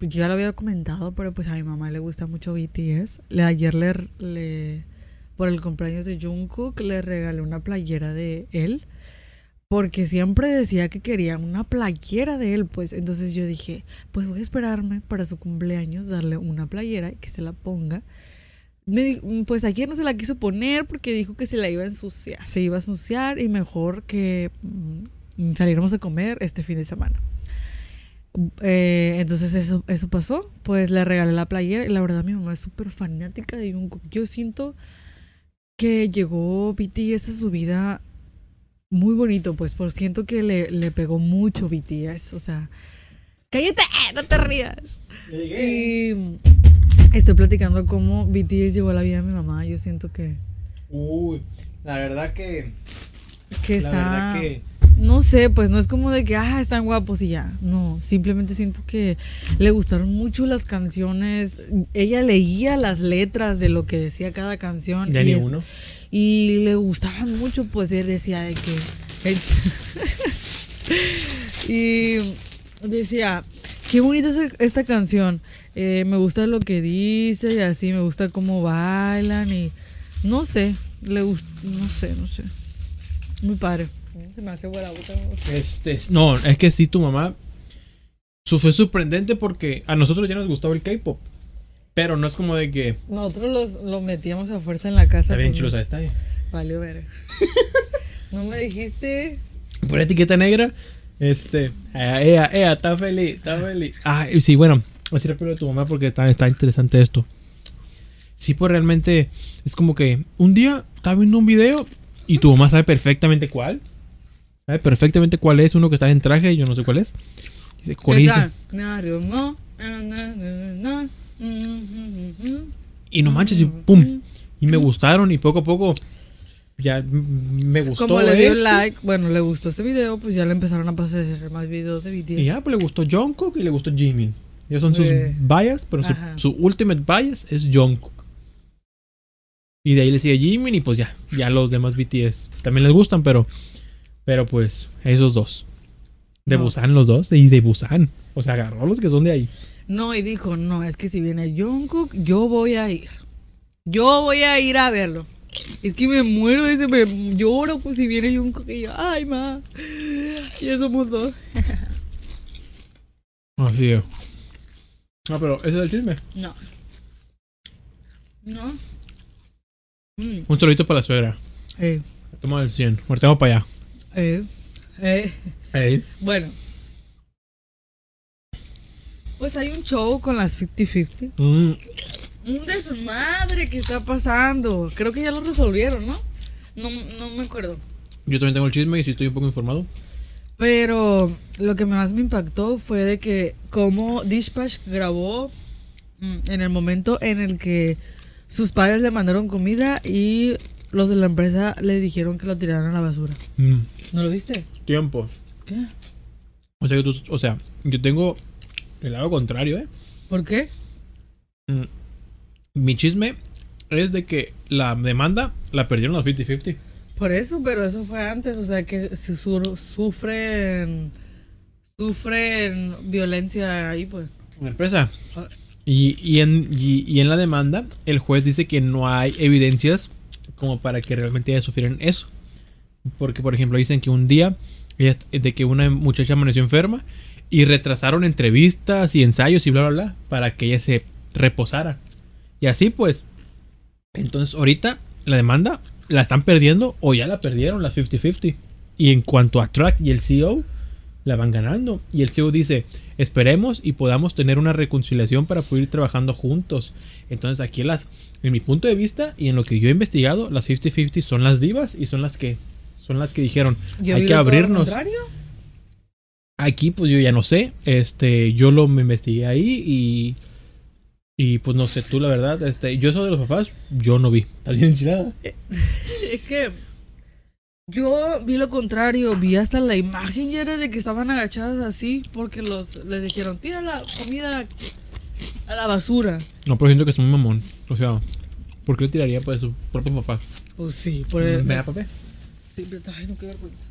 ya lo había comentado, pero pues a mi mamá le gusta mucho BTS. Le, ayer le, le, por el cumpleaños de Jungkook, le regalé una playera de él. Porque siempre decía que quería una playera de él, pues entonces yo dije, pues voy a esperarme para su cumpleaños, darle una playera y que se la ponga. Pues ayer no se la quiso poner porque dijo que se la iba a ensuciar, se iba a ensuciar y mejor que mm, saliéramos a comer este fin de semana. Eh, entonces eso, eso pasó, pues le regalé la playera y la verdad mi mamá es súper fanática de Jungkook. Yo siento que llegó BTS a su vida muy bonito, pues por siento que le, le pegó mucho BTS, o sea, cállate, no te rías. Y estoy platicando cómo BTS llegó a la vida de mi mamá. Yo siento que, Uy, la verdad que. que La está. verdad que. No sé, pues no es como de que, ah, están guapos y ya. No, simplemente siento que le gustaron mucho las canciones. Ella leía las letras de lo que decía cada canción. Ya y, ni es- uno. Y le gustaban mucho, pues él decía de que. <laughs> y decía, qué bonita es esta canción. Eh, me gusta lo que dice y así, me gusta cómo bailan y no sé, le gusta, no sé, no sé. Muy padre. Se me hace la boca. Este, no, es que sí, tu mamá. Su fue sorprendente porque a nosotros ya nos gustaba el K-pop. Pero no es como de que. Nosotros los, lo metíamos a fuerza en la casa. Está bien chulo, ¿sabes? Está bien. Valió ver. <laughs> no me dijiste. Por etiqueta negra. Este. Ea, ea, ea, está feliz, está feliz. Ah, sí, bueno. Voy a decir rápido de tu mamá porque está, está interesante esto. Sí, pues realmente es como que un día estaba viendo un video y tu mamá sabe perfectamente cuál. Sabe perfectamente cuál es uno que está en traje y yo no sé cuál es. Dice, ¿Qué tal? No, Y no manches, y pum. Y me gustaron y poco a poco ya me gustó Como le dio esto. like, bueno, le gustó este video, pues ya le empezaron a pasar más videos de BTS. Y ya, pues le gustó Jungkook y le gustó Jimin. Ellos son sus Eh. bias, pero su, ultimate bias es Jungkook. Y de ahí le sigue Jimin y pues ya, ya los demás BTS también les gustan, pero pero pues esos dos. De No. Busan los dos y de Busan. O sea, agarró los que son de ahí. No, y dijo, no, es que si viene Jungkook, yo voy a ir. Yo voy a ir a verlo. Es que me muero, ese me lloro pues si viene Jungkook y yo, ay, ma, ya somos dos. Así es. No, pero ese es el chisme. No. No. Mm, Un solito para la suegra. eh, Toma el 100. Muertemos para allá. eh, eh. Bueno. Pues hay un show con las 50-50. Mm, Un desmadre que está pasando. Creo que ya lo resolvieron, ¿no? No, no me acuerdo. yo también tengo el chisme y sí estoy un poco informado. Pero lo que más me impactó fue de que como Dispatch grabó mm, en el momento en el que sus padres le mandaron comida y los de la empresa le dijeron que lo tiraran a la basura. Mm, ¿No lo viste? tiempo. ¿Qué? O sea, que tú- o sea, yo tengo el lado contrario, ¿eh? ¿Por qué? Mm, Mi chisme es de que la demanda la perdieron los 50-50. Por eso, pero eso fue antes, o sea que si su- sufren sufren violencia ahí pues. La empresa. Ah. Y, y en, y, y en la demanda, el juez dice que no hay evidencias como para que realmente ellas sufrieran eso. Porque, por ejemplo, dicen que un día de que una muchacha amaneció enferma y retrasaron entrevistas y ensayos y bla, bla, bla para que ella se reposara. Y así pues. Entonces, ahorita la demanda la están perdiendo o ya la perdieron las 50-50. Y en cuanto a Track y el CEO, la van ganando. Y el CEO dice, esperemos y podamos tener una reconciliación para poder ir trabajando juntos. Entonces aquí las, en mi punto de vista y en lo que yo he investigado, las 50-50 son las divas y son las que son las que dijeron, Yo hay que todo lo abrirnos. contrario. Aquí pues yo ya no sé, este, yo lo me investigué ahí y y pues no sé, tú la verdad, este, yo eso de los papás, yo no vi. Está bien enchilada. <laughs> Es que yo vi lo contrario, vi hasta la imagen ya era de que estaban agachadas así porque los les dijeron, tira la comida a la basura. No, pero siento que es un mamón. O sea, ¿por qué le tiraría pues a su propio papá? Pues sí, por el, ¿Me da papel? Sí, pero, ay, no, qué vergüenza.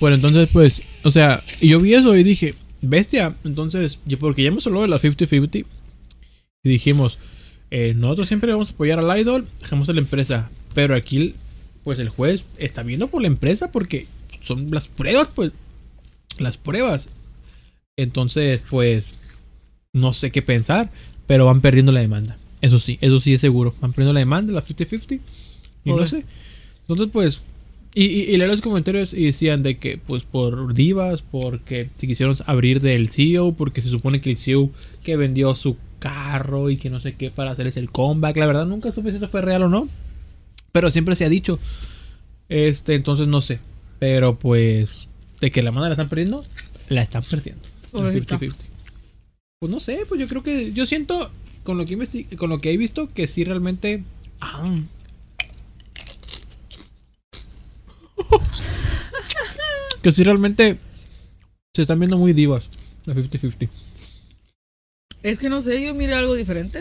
Bueno, entonces, pues, o sea, yo vi eso y dije, bestia. Entonces, porque ya hemos hablado de la 50-50 y dijimos, eh, nosotros siempre vamos a apoyar al idol, dejamos a la empresa. Pero aquí, pues, el juez está viendo por la empresa porque son las pruebas, pues, las pruebas. Entonces, pues, no sé qué pensar, pero van perdiendo la demanda. Eso sí, eso sí es seguro. Van perdiendo la demanda, la 50-50. Y no sé. Entonces, pues, y, y, y leí los comentarios y decían de que, pues, por divas, porque se quisieron abrir del CEO, porque se supone que el CEO que vendió su carro y que no sé qué para hacerles el comeback. La verdad, nunca supe si eso fue real o no. Pero siempre se ha dicho. Este, entonces no sé. Pero pues, de que la mano la están perdiendo, la están perdiendo. El Ahorita. 50-50. Pues no sé, pues yo creo que. Yo siento, con lo que, con lo que he visto, que sí realmente. Ah. Que sí realmente se están viendo muy divas. La 50-50. Es que no sé, yo miré algo diferente.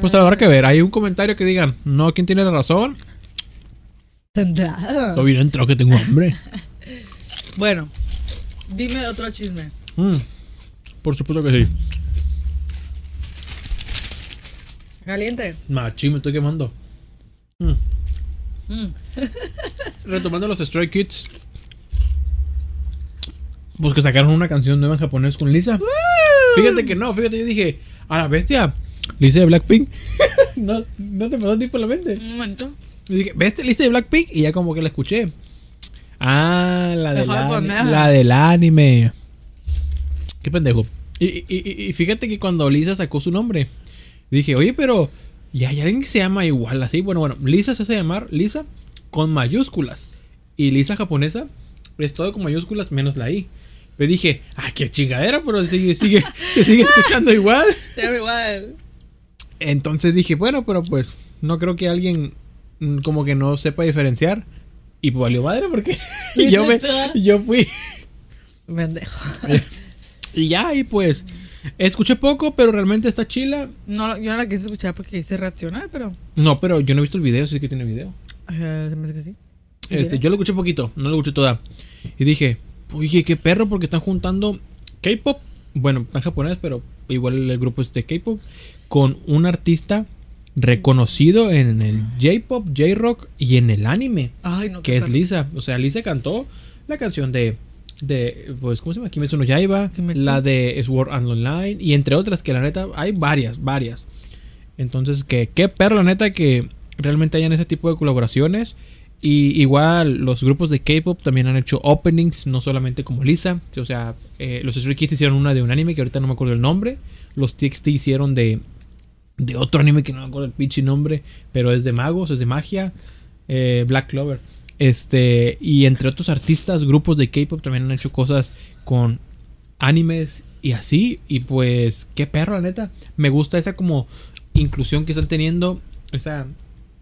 Pues habrá que ver. Hay un comentario que digan, no, ¿quién tiene la razón? Tendrá. Lo bien entrado que tengo hambre. <laughs> Bueno, dime otro chisme. Mm, por supuesto que sí. Caliente. Machi, me estoy quemando. Mm. Mm. <laughs> Retomando los Stray Kids. Pues que sacaron una canción nueva en japonés con Lisa. Fíjate que no, fíjate, yo dije, a la bestia, Lisa de Blackpink. <laughs> no, no te pasó ti por la mente. Un momento. Y dije, ¿ves Lisa de Blackpink? Y ya como que la escuché. Ah, la del, Dejó de ani- ponerla. la del anime. Qué pendejo. Y- y fíjate que cuando Lisa sacó su nombre, dije, oye, pero ya hay alguien que se llama igual así. Bueno, bueno, Lisa se hace llamar Lisa con mayúsculas. Y Lisa japonesa es todo con mayúsculas menos la I. Me dije, ah, qué chingadera, pero sigue, sigue, <laughs> se sigue escuchando igual. <laughs> Se igual. Entonces dije, bueno, pero pues no creo que alguien mm, como que no sepa diferenciar. Y pues valió madre porque y <laughs> yo me yo fui Pendejo. y ya y pues escuché poco, pero realmente está chila. No, yo no la quise escuchar porque quise reaccionar, pero. No, pero yo no he visto el video, sí que tiene video. se me hace que sí. Este, yo lo escuché poquito, no lo escuché toda. Y dije, oye, qué perro, porque están juntando K-pop. Bueno, están japonés, pero igual el grupo es de K-pop. Con un artista reconocido en el J-pop, J-rock y en el anime. Ay, no. que es. Lisa. O sea, Lisa cantó la canción de de, pues, ¿cómo se llama? Kimetsu no Yaiba, Kimetsu. la de Sword Art Online y entre otras que la neta hay varias, varias. Entonces, que qué perro la neta que realmente hayan ese tipo de colaboraciones. Y igual los grupos de K-pop también han hecho openings, no solamente como Lisa. O sea, eh, los Stray Kids hicieron una de un anime que ahorita no me acuerdo el nombre. Los TXT hicieron de, de otro anime que no me acuerdo el pinche nombre, pero es de magos, es de magia. eh, Black Clover. Este, y entre otros artistas, grupos de K-pop también han hecho cosas con animes y así. Y pues, qué perro, la neta. Me gusta esa como inclusión que están teniendo. Esa,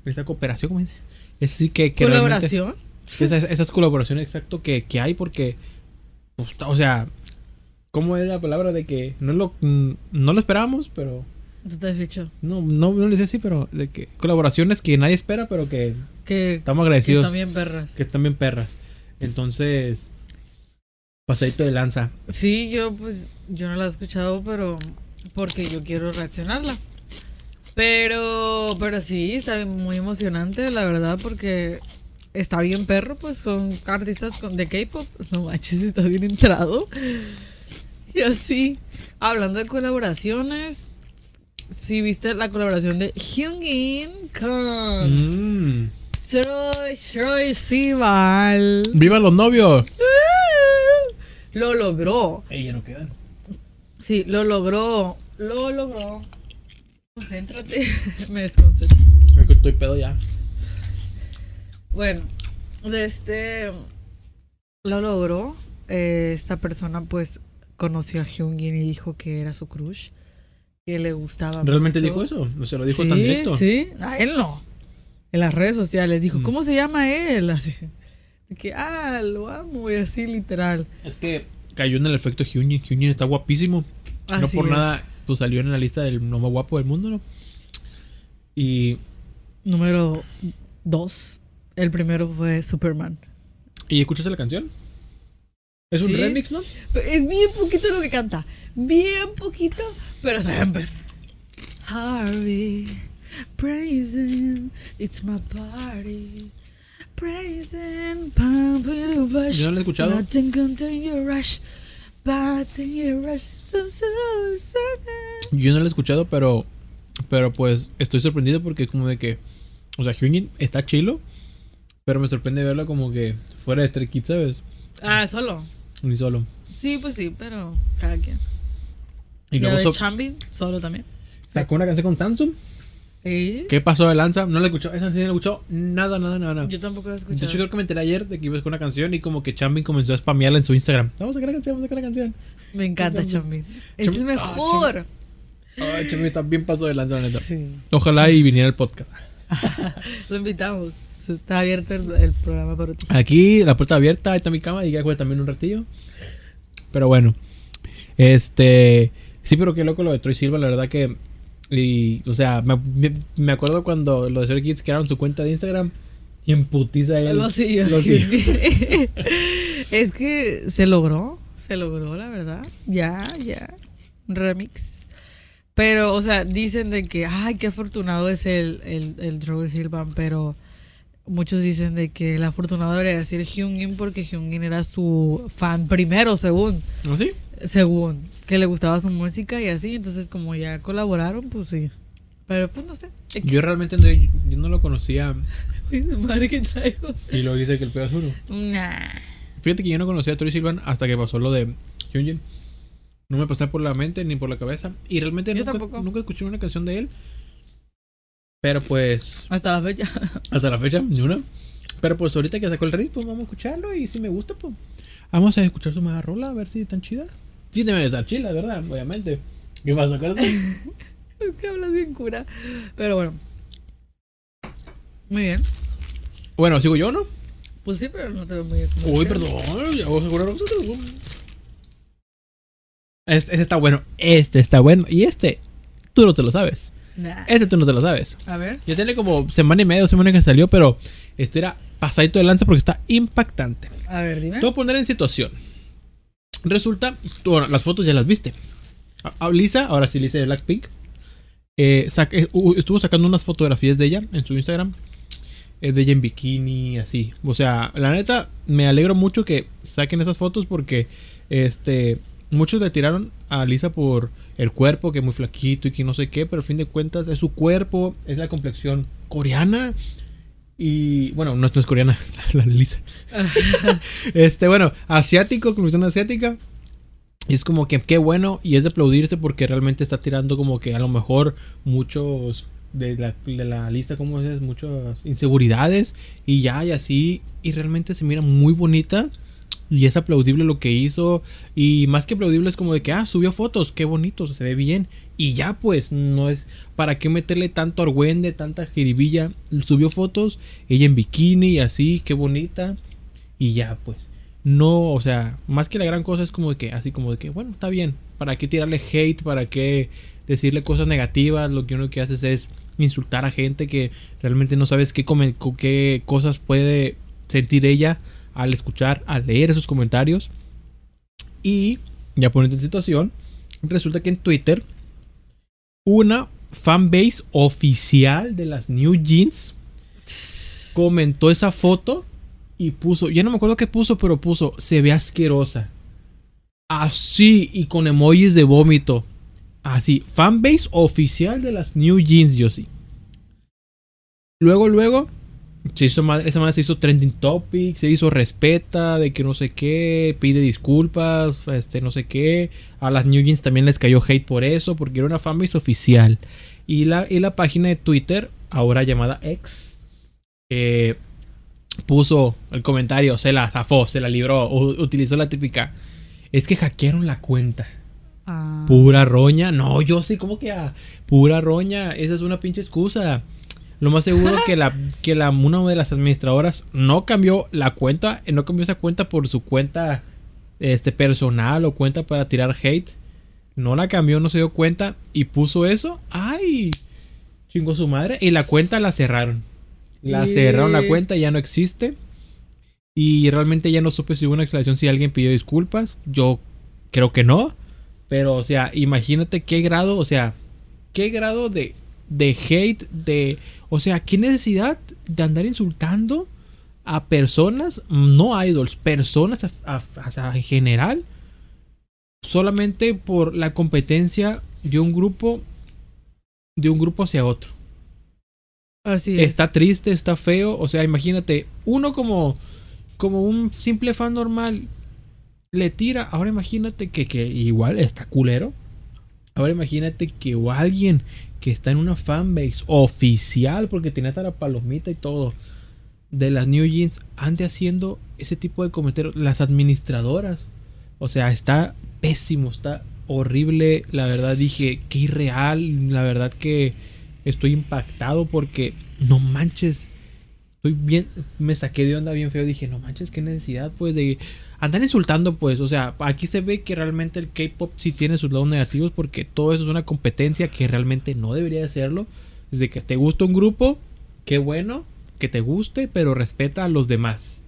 esa cooperación, ¿cómo dice? Es sí que, que ¿Colaboración? esas, esas colaboraciones exacto que, que hay porque pues, o sea cómo es la palabra de que no lo no lo esperábamos pero ¿Tú te has dicho? no no no les decía así pero de que colaboraciones que nadie espera pero que Que, estamos que agradecidos están bien perras. que están bien perras entonces pasadito de lanza Sí, yo pues, yo no la he escuchado, pero porque yo quiero reaccionarla. Pero, pero sí, está muy emocionante, la verdad, porque está bien perro, pues son artistas con, de K-pop. <laughs> No manches, está bien entrado. Y así, hablando de colaboraciones, sí viste la colaboración de Hyungin con Mm. Troy, Troy Sivan. viva los novios Lo logró. Ey, ya no quedan Sí, lo logró. Lo logró. Concéntrate. <laughs> Me desconcentro. Es que estoy pedo ya Bueno, de este. Lo logró. Eh, esta persona, pues, conoció a Hyungin y dijo que era su crush. Que le gustaba. realmente mucho. dijo eso no se lo dijo sí, tan directo Sí, a él no. En las redes sociales dijo, Mm. ¿cómo se llama él? Así. Que, ah, lo amo. Y así, literal. es que cayó en el efecto Hyunjin Hyunjin está guapísimo no por es. nada, pues salió en la lista del no más guapo del mundo, ¿no? Y, Número dos. El primero fue Superman. ¿y escuchaste la canción? Es un remix, ¿no? Es bien poquito lo que canta. Bien poquito, pero saben ver. Harvey, praising, it's my party. Praising, pump it up, rush. Yo no la he escuchado. Nothing contain your rush. Batting your rush. So, so, so good. Yo no la he escuchado, pero, pero pues estoy sorprendido porque es como de que, o sea, Hyunjin está chilo, pero me sorprende verlo como que fuera de Stray Kids, ¿sabes? Ah, solo. Ni solo. Sí, pues sí, pero cada quien. Y luego so- Chambin, solo también. sacó una canción con Samsung. ¿Eh? ¿Qué pasó de lanza? No la escuchó, esa sí no la escuchó nada, nada, nada. nada. Yo tampoco lo he De hecho, creo que me enteré ayer de que iba a una canción y como que Chambin comenzó a spamearla en su Instagram. Vamos a sacar la canción, vamos a sacar la canción. Me encanta Chambin. Es el ah, mejor. Ay, Chambin está bien de lanza, la neta. Sí. Ojalá y viniera el podcast. <laughs> Lo invitamos. Está abierto el, el programa para ti. Aquí, la puerta abierta, ahí está mi cama y ya juega también un ratillo. Pero bueno. Este. Sí, pero qué loco lo de Troy Silva, la verdad que. Y, o sea, me, me- acuerdo cuando los de Stray Kids crearon su cuenta de Instagram y en putiza él. Lo siguió. lo <laughs> siguió. es que se logró. Se logró, la verdad. Ya, ya. Remix. Pero, o sea, dicen de que, ay, qué afortunado es el, el, el Troy Silvan, pero muchos dicen de que el afortunado debería decir Hyungin porque Hyungin era su fan primero, según. ¿No sí? Según. Que le gustaba su música y así. Entonces, como ya colaboraron, pues sí. Pero, pues no sé. X. Yo realmente no, yo no lo conocía <laughs> madre que traigo. y luego dice que el uno. Nah. Fíjate que yo no conocía a Troy Silvan hasta que pasó lo de Hyunjin. No me pasaba por la mente ni por la cabeza. Y realmente nunca, nunca escuché una canción de él. Pero pues, Hasta la fecha. hasta la fecha, ni una. Pero pues ahorita que sacó el ritmo, pues vamos a escucharlo. Y si me gusta, pues vamos a escuchar su más rola, a ver si están chidas. Sí, debe de estar chila, ¿verdad? Obviamente. ¿Qué pasa con eso? Es que hablas bien cura. Pero bueno. Muy bien. bueno, sigo yo, ¿no? Pues sí, pero no te veo muy Uy, perdón, ya vamos a jurar. Este, este está bueno, este está bueno. Y este, tú no te lo sabes. Nah. Este tú no te lo sabes. A ver. Ya tiene como semana y media, dos semanas que salió, pero este era pasadito de lanza porque está impactante. A ver, dime. Te voy a poner en situación. Resulta, bueno, las fotos ya las viste. A- Lisa, ahora sí Lisa de Blackpink, eh, eh, estuvo sacando unas fotografías de ella en su Instagram. es de ella en bikini, así. O sea, la neta, me alegro mucho que saquen esas fotos porque, este, muchos le tiraron a Lisa por el cuerpo, que es muy flaquito y que no sé qué, pero al fin de cuentas es su cuerpo, es la complexión coreana. Y bueno, no, es coreana, <laughs> la Lisa. <laughs> este, bueno, asiático, complexión asiática. Y es como que qué bueno y es de aplaudirse porque realmente está tirando como que a lo mejor muchos de la, de la lista, como es, muchas inseguridades y ya y así y realmente se mira muy bonita y es aplaudible lo que hizo y más que aplaudible es como de que ah subió fotos, qué bonito, se ve bien y ya pues no es para qué meterle tanto argüende, tanta jiribilla, subió fotos, ella en bikini y así, qué bonita y ya pues no, o sea, más que la gran cosa es como de que, así como de que, bueno, está bien, ¿para qué tirarle hate? ¿Para qué decirle cosas negativas? Lo que uno que haces es insultar a gente que realmente no sabes qué, qué cosas puede sentir ella al escuchar, al leer esos comentarios. Y, ya poniendo en situación, resulta que en Twitter, una fanbase oficial de las New Jeans comentó esa foto y puso, ya no me acuerdo qué puso, pero puso, se ve asquerosa. Así y con emojis de vómito. Así, fanbase oficial de las New Jeans, yo sí. Luego, luego, se hizo, esa madre se hizo trending topic, se hizo respeta de que no sé qué, pide disculpas, este no sé qué. A las New Jeans también les cayó hate por eso, porque era una fanbase oficial. Y la, y la página de Twitter, ahora llamada X, eh, puso el comentario, se la zafó, se la libró, utilizó la típica. Es que hackearon la cuenta. Ah. Pura roña. No, yo sí, como que a pura roña. Esa es una pinche excusa. Lo más seguro que la que la una de las administradoras no cambió la cuenta, no cambió esa cuenta por su cuenta este personal o cuenta para tirar hate. No la cambió, no se dio cuenta y puso eso. Ay, chingó su madre y la cuenta la cerraron. La cerraron la cuenta, ya no existe. Y realmente ya no supe si hubo una aclaración si alguien pidió disculpas. Yo creo que no. Pero, o sea, imagínate qué grado, o sea, qué grado de, de hate, de... O sea, qué necesidad de andar insultando a personas, no idols, personas en general, solamente por la competencia de un grupo, de un grupo hacia otro. Así Está triste, está feo. O sea, imagínate, uno como, como un simple fan normal le tira. Ahora imagínate que, que igual está culero. Ahora imagínate que alguien que está en una fanbase oficial, porque tiene hasta la palomita y todo, de las New Jeans, ande haciendo ese tipo de comentarios. Las administradoras. O sea, está pésimo, está horrible. La verdad dije, qué irreal. La verdad que estoy impactado porque no manches. Estoy bien, me saqué de onda bien feo. Dije, no manches, qué necesidad, pues, de andar insultando, pues. O sea, aquí se ve que realmente el K-pop sí tiene sus lados negativos porque todo eso es una competencia que realmente no debería de serlo. Desde que te gusta un grupo, qué bueno que te guste, pero respeta a los demás.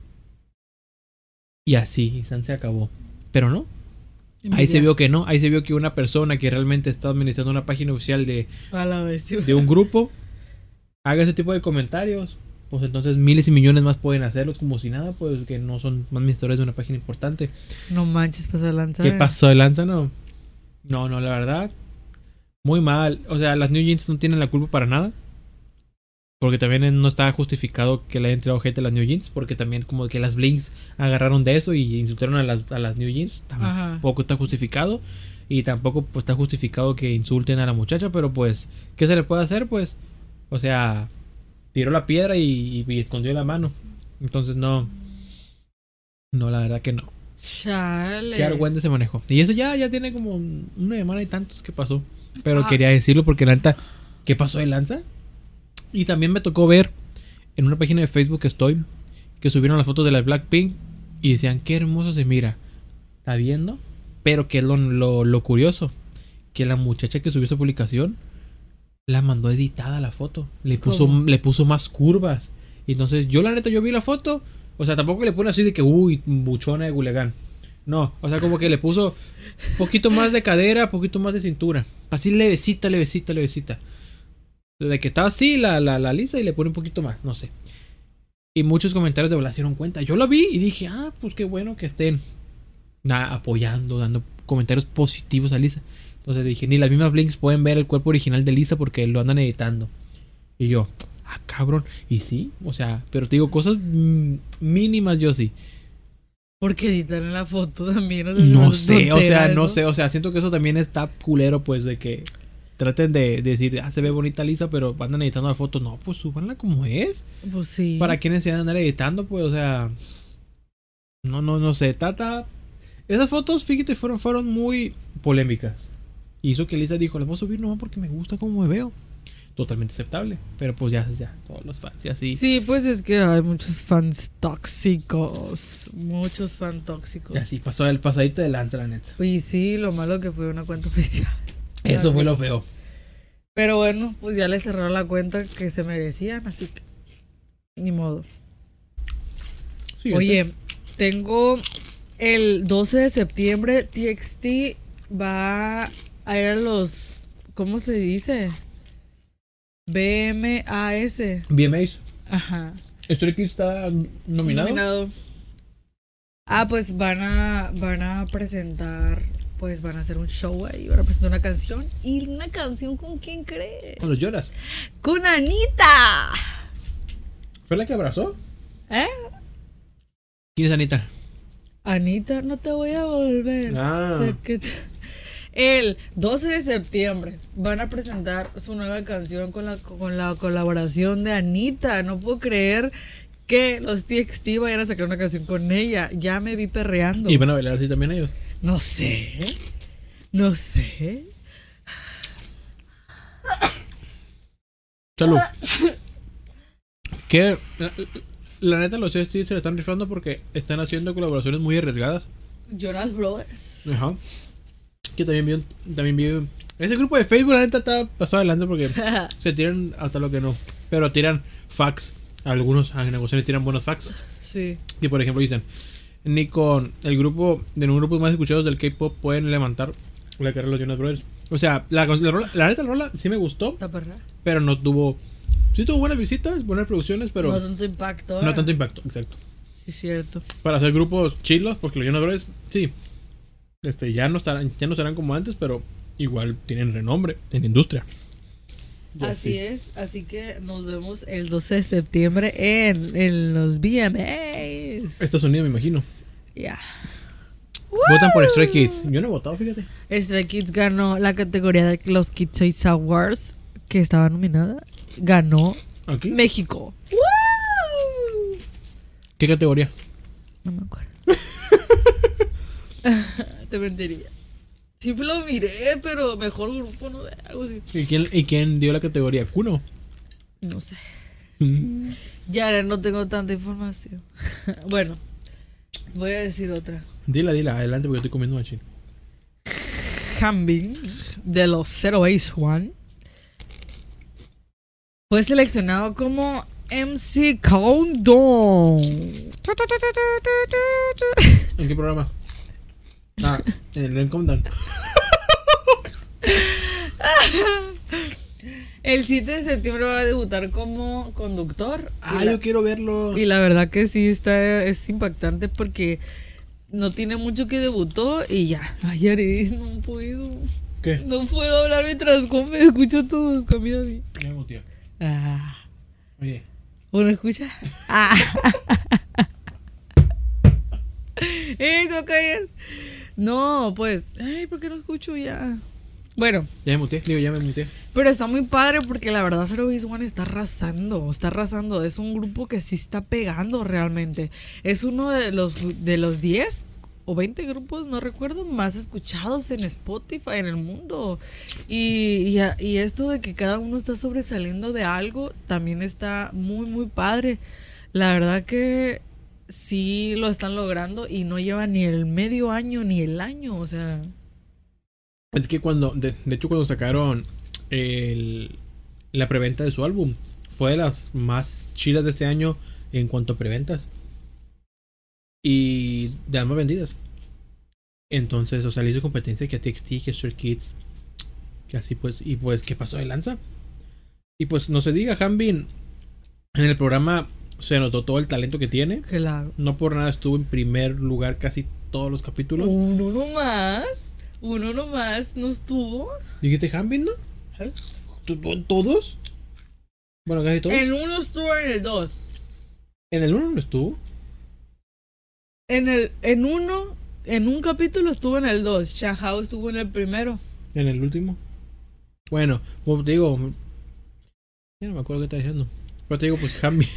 Y así, San se acabó. Pero no, Ahí se vio que no, ahí se vio que una persona que realmente está administrando una página oficial de, de un <laughs> grupo haga ese tipo de comentarios. Pues entonces miles y millones más pueden hacerlos como si nada, pues que no son administradores de una página importante. No manches, pasó de lanza. ¿Qué pasó de lanza? No. No, no, la verdad. Muy mal. O sea, las New Jeans no tienen la culpa para nada. Porque también no está justificado que le haya entrado gente a las New Jeans. Porque también como que las Blinks agarraron de eso y insultaron a las, a las New Jeans. Tampoco está justificado. Y tampoco pues, está justificado que insulten a la muchacha. Pero pues, ¿qué se le puede hacer? Pues, o sea, tiró la piedra y, escondió la mano. Entonces no. No, la verdad que no. Chale. Qué argüente se manejó. Y eso ya, ya tiene como una semana y tantos que pasó. Pero ah. quería decirlo porque la neta, ¿qué pasó de lanza? Y también me tocó ver en una página de Facebook que estoy, que subieron las fotos de la Blackpink y decían, qué hermoso se mira. ¿Está viendo? Pero que lo, lo, curioso, que la muchacha que subió esa publicación la mandó editada la foto. Le puso, le puso más curvas. Y entonces yo la neta, yo vi la foto. O sea, tampoco le pone así de que, uy, buchona de Gulegán. No, o sea, como que le puso un poquito más de cadera, poquito más de cintura. Así levecita, levecita, levecita. De que estaba así la, la, lisa y le pone un poquito más, no sé. Y muchos comentarios de se dieron cuenta. Yo lo vi y dije, ah, pues qué bueno que estén na- apoyando, dando comentarios positivos a Lisa. Entonces dije, ni las mismas Blinks pueden ver el cuerpo original de Lisa porque lo andan editando. Y yo, ah, cabrón. Y sí, o sea, pero te digo, cosas mínimas yo sí. Porque editan la foto también. o sea, No sé, o sea, no sé, o sea, siento que eso también está culero, pues, de que traten de, de decir, ah, se ve bonita Lisa, pero andan editando la foto. No, pues súbanla como es. Pues sí. ¿Para qué necesidad de andar editando? Pues, o sea. No, no, no sé. Tata. Esas fotos, fíjate, fueron, fueron muy polémicas. Hizo que Lisa dijo, las voy a subir no porque me gusta cómo me veo. Totalmente aceptable. Pero pues ya, ya, todos los fans, y así. Sí, pues es que hay muchos fans tóxicos. Muchos fans tóxicos. Y así pasó el pasadito de lanza, la neta. Y sí, lo malo que fue una cuenta oficial. Eso fue <laughs> lo feo. Pero bueno, pues ya le cerraron la cuenta que se merecían, así que. Ni modo. Siguiente. Oye, tengo el 12 de septiembre, TXT va a los. ¿Cómo se dice? BMAS. VMAs. Ajá. Stray Kids está nominado. Nominado. Ah, pues van a, van a presentar, pues van a hacer un show ahí, van a presentar una canción. ¿Y una canción con quién crees? Con los lloras. ¡Con Anita! ¿Fue la que abrazó? ¿Eh? ¿Quién es Anita? Anita, no te voy a volver. Ah. Sé que te- El 12 de septiembre van a presentar su nueva canción con la, con la colaboración de Anita. No puedo creer que los TXT vayan a sacar una canción con ella. Ya me vi perreando. Y van a bailar así también ellos. No sé. No sé. Salud. que la, la neta los ST se están rifando porque están haciendo colaboraciones muy arriesgadas. Jonas Brothers. Ajá. Que también vi un- también vi un- ese grupo de Facebook la neta está pasado adelante porque <laughs> se tiran hasta lo que no. Pero tiran fax. Algunos en negociaciones tiran buenos fax. sí. Y por ejemplo dicen, ni con el grupo de los grupos más escuchados del K-pop pueden levantar la carrera de los Jonas Brothers. O sea, la, la, rola- la neta la rola sí me gustó, pero no tuvo sí tuvo buenas visitas, buenas producciones, pero no no, tanto impacto. ¿eh? tanto impacto, exacto. Sí, cierto. Para hacer grupos chilos, porque los Jonas Brothers sí este ya no estarán ya no serán como antes, pero igual tienen renombre en la industria. Y Así es, así que nos vemos el 12 de septiembre en, en los VMAs. Estados Unidos me imagino. Ya. Votan por Stray Kids. Yo no he votado, fíjate. Stray Kids ganó la categoría de los Kids Choice Awards, que estaba nominada. Ganó Aquí. México. ¡Woo! ¿Qué categoría? No me acuerdo. <laughs> Te mentiría. Sí lo miré, pero mejor grupo, no sé, algo así. ¿Y quién, y quién dio la categoría? Kuno. No sé. Mm. Ya no tengo tanta información. <laughs> bueno, voy a decir otra. Dila, dila, adelante porque estoy comiendo machín. Hambin de los Zero Ace One fue seleccionado como MC Countdown. ¿En qué programa? Ah, en el Countdown. <laughs> El 7 de septiembre va a debutar como conductor. Ah, y, la, yo quiero verlo. y la verdad que sí está es impactante porque no tiene mucho que debutó y ya. Ay, Aris, no puedo. ¿Qué? No puedo hablar mientras como escucho todos comiendo así. Ya me muteé. Ah. Oye. ¿Uno escucha? Ah. <laughs> ¡Eh, a caer! No, pues. Ay, ¿por qué no escucho ya? Bueno, Ya me muteé. Digo, ya me muteé. pero está muy padre porque la verdad Zero Base One está arrasando, está arrasando. Es un grupo que sí está pegando realmente. Es uno de los de los 10 o 20 grupos, no recuerdo, más escuchados en Spotify en el mundo. Y, y, esto de que cada uno está sobresaliendo de algo también está muy, muy padre. La verdad que sí lo están logrando y no lleva ni el medio año ni el año, o sea... Es que cuando, de, hecho, cuando sacaron el, la preventa de su álbum, fue de las más chidas de este año en cuanto a preventas. Y de las vendidas. Entonces, o sea, le hizo competencia que a TXT, que a Stray Kids. Que así pues, y pues, ¿qué pasó de lanza? Y pues, no se diga, Hanbin, en el programa se notó todo el talento que tiene. Claro. No por nada estuvo en primer lugar casi todos los capítulos. Uno nomás. Uno nomás no estuvo. ¿Dijiste Hanbin, no? ¿Eh? ¿Tú- tú- ¿Todos? Bueno, casi todos. En uno estuvo en el dos. En el uno no estuvo. En el, en uno, en un capítulo estuvo en el dos. Shahao estuvo en el primero. En el último. Bueno, como te digo. Ya no me acuerdo qué está diciendo. Pero te digo, pues Hanbin.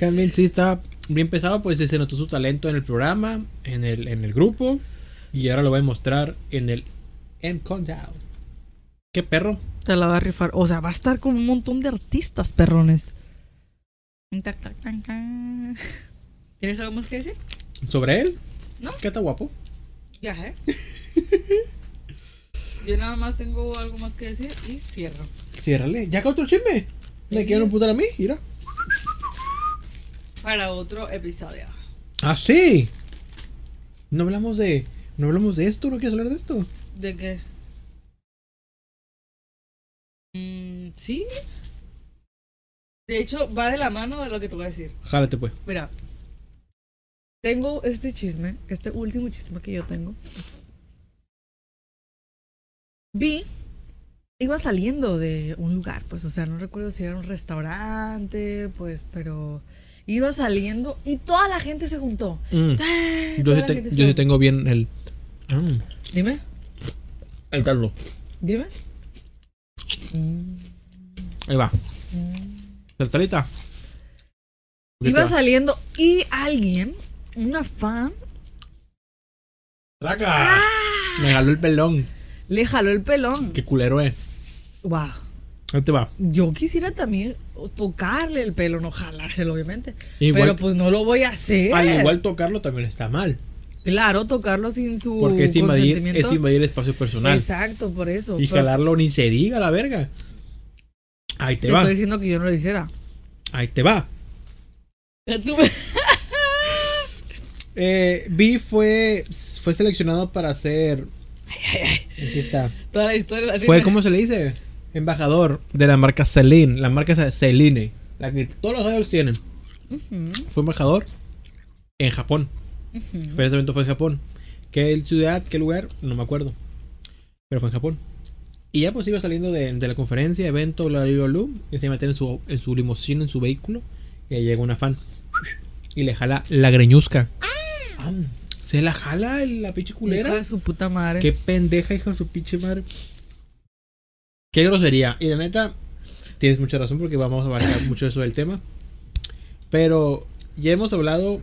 Hanbin sí está bien pesado, pues se notó su talento en el programa, en el, en el grupo. Y ahora lo voy a mostrar en el M Countdown. ¿Qué perro? Te la va a rifar. O sea, va a estar con un montón de artistas, perrones. ¿Tienes algo más que decir? ¿Sobre él? No. ¿Qué está guapo? Ya, ¿eh? Yo nada más tengo algo más que decir y cierro. Ciérrale. ¿Ya acá otro chisme? ¿Me quieren putar a mí? Mira. Para otro episodio. ¡Ah, sí! No hablamos de. No hablamos de esto, ¿no quieres hablar de esto? ¿De qué? Mm, sí. De hecho, va de la mano de lo que te voy a decir. Jálate, pues. Mira, tengo este chisme, este último chisme que yo tengo. Vi, iba saliendo de un lugar, pues, o sea, no recuerdo si era un restaurante, pues, pero iba saliendo y toda la gente se juntó. Mm. ¡Eh! Yo, sí te- yo sí tengo bien el. Mm. Dime, El caldo. dime. Mm, Ahí va. mm. ¿Saltalita? Iba saliendo y alguien, una fan, ¡Traca! ¡Ah! Me jaló el pelón. le jaló el pelón. Qué culero es. Wow. Ahí te va. Yo quisiera también tocarle el pelo, no jalárselo, obviamente. Igual- pero pues no lo voy a hacer. Al igual tocarlo también está mal. Claro, tocarlo sin su Porque es invadir, es invadir espacio personal. Exacto, por eso. Y Pero jalarlo ni se diga la verga. Ahí te, te va. estoy diciendo que yo no lo hiciera. Ahí te va. <laughs> Eh, B fue, fue seleccionado para ser. Aquí está. Toda la historia la Fue. ¿cómo se le dice? Embajador de la marca Celine. La marca Celine. La que todos los idols tienen. Fue embajador en Japón. Fue ese evento fue en Japón. ¿Qué ciudad? ¿Qué lugar? No me acuerdo. Pero fue en Japón. Y ya pues iba saliendo de, de la conferencia, evento, bla, bla, bla, y se mete en su, en su limusina, en su vehículo. Y ahí llega una fan. Y le jala la greñuzca. Ah, Se la jala la pinche Hija culera. de su puta madre. Qué pendeja, hija de su pinche madre. Qué grosería. Y la neta, tienes mucha razón porque vamos a abarcar <coughs> mucho eso del tema. Pero ya hemos hablado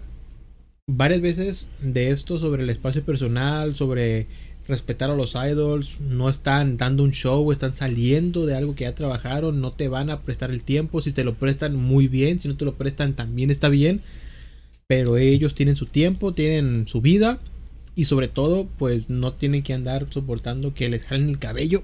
varias veces de esto sobre el espacio personal, sobre respetar a los idols. No están dando un show, están saliendo de algo que ya trabajaron. No te van a prestar el tiempo. Si te lo prestan, muy bien. Si no te lo prestan, también está bien. Pero ellos tienen su tiempo, tienen su vida. Y sobre todo, pues no tienen que andar soportando que les jalen el cabello.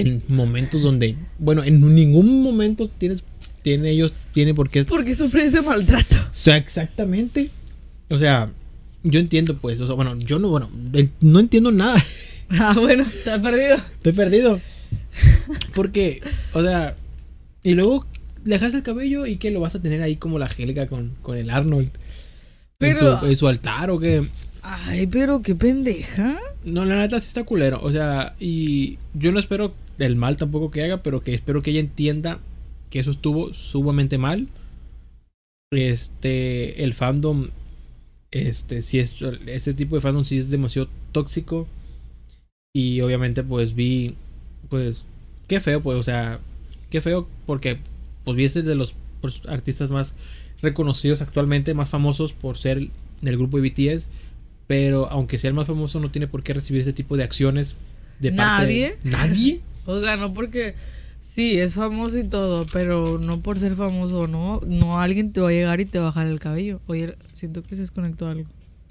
En momentos donde, bueno, en ningún momento tienes, tiene ellos, tiene por qué. Porque sufre ese maltrato. O sea, exactamente. O sea, yo entiendo, pues, o sea, bueno, yo no, bueno, en- no entiendo nada. <laughs> Ah, bueno, está perdido. Estoy perdido. Porque, o sea, y luego le dejas el cabello y que lo vas a tener ahí como la Angélica con, con el Arnold. Pero- En su, en su altar o que. Ay, pero qué pendeja. No, la neta sí está culero. O sea, y yo no espero el mal tampoco que haga, pero que espero que ella entienda que eso estuvo sumamente mal. Este, el fandom, este, si es, ese tipo de fandom sí es demasiado tóxico. Y obviamente, pues vi, pues, qué feo, pues, o sea, qué feo, porque, pues, vi ese de los pues, artistas más reconocidos actualmente, más famosos por ser del grupo de BTS. Pero aunque sea el más famoso, no tiene por qué recibir ese tipo de acciones de parte ¿Nadie? de nadie. O sea, no porque sí, es famoso y todo, pero no por ser famoso, no, no alguien te va a llegar y te va a bajar el cabello. Oye, siento que se desconectó algo.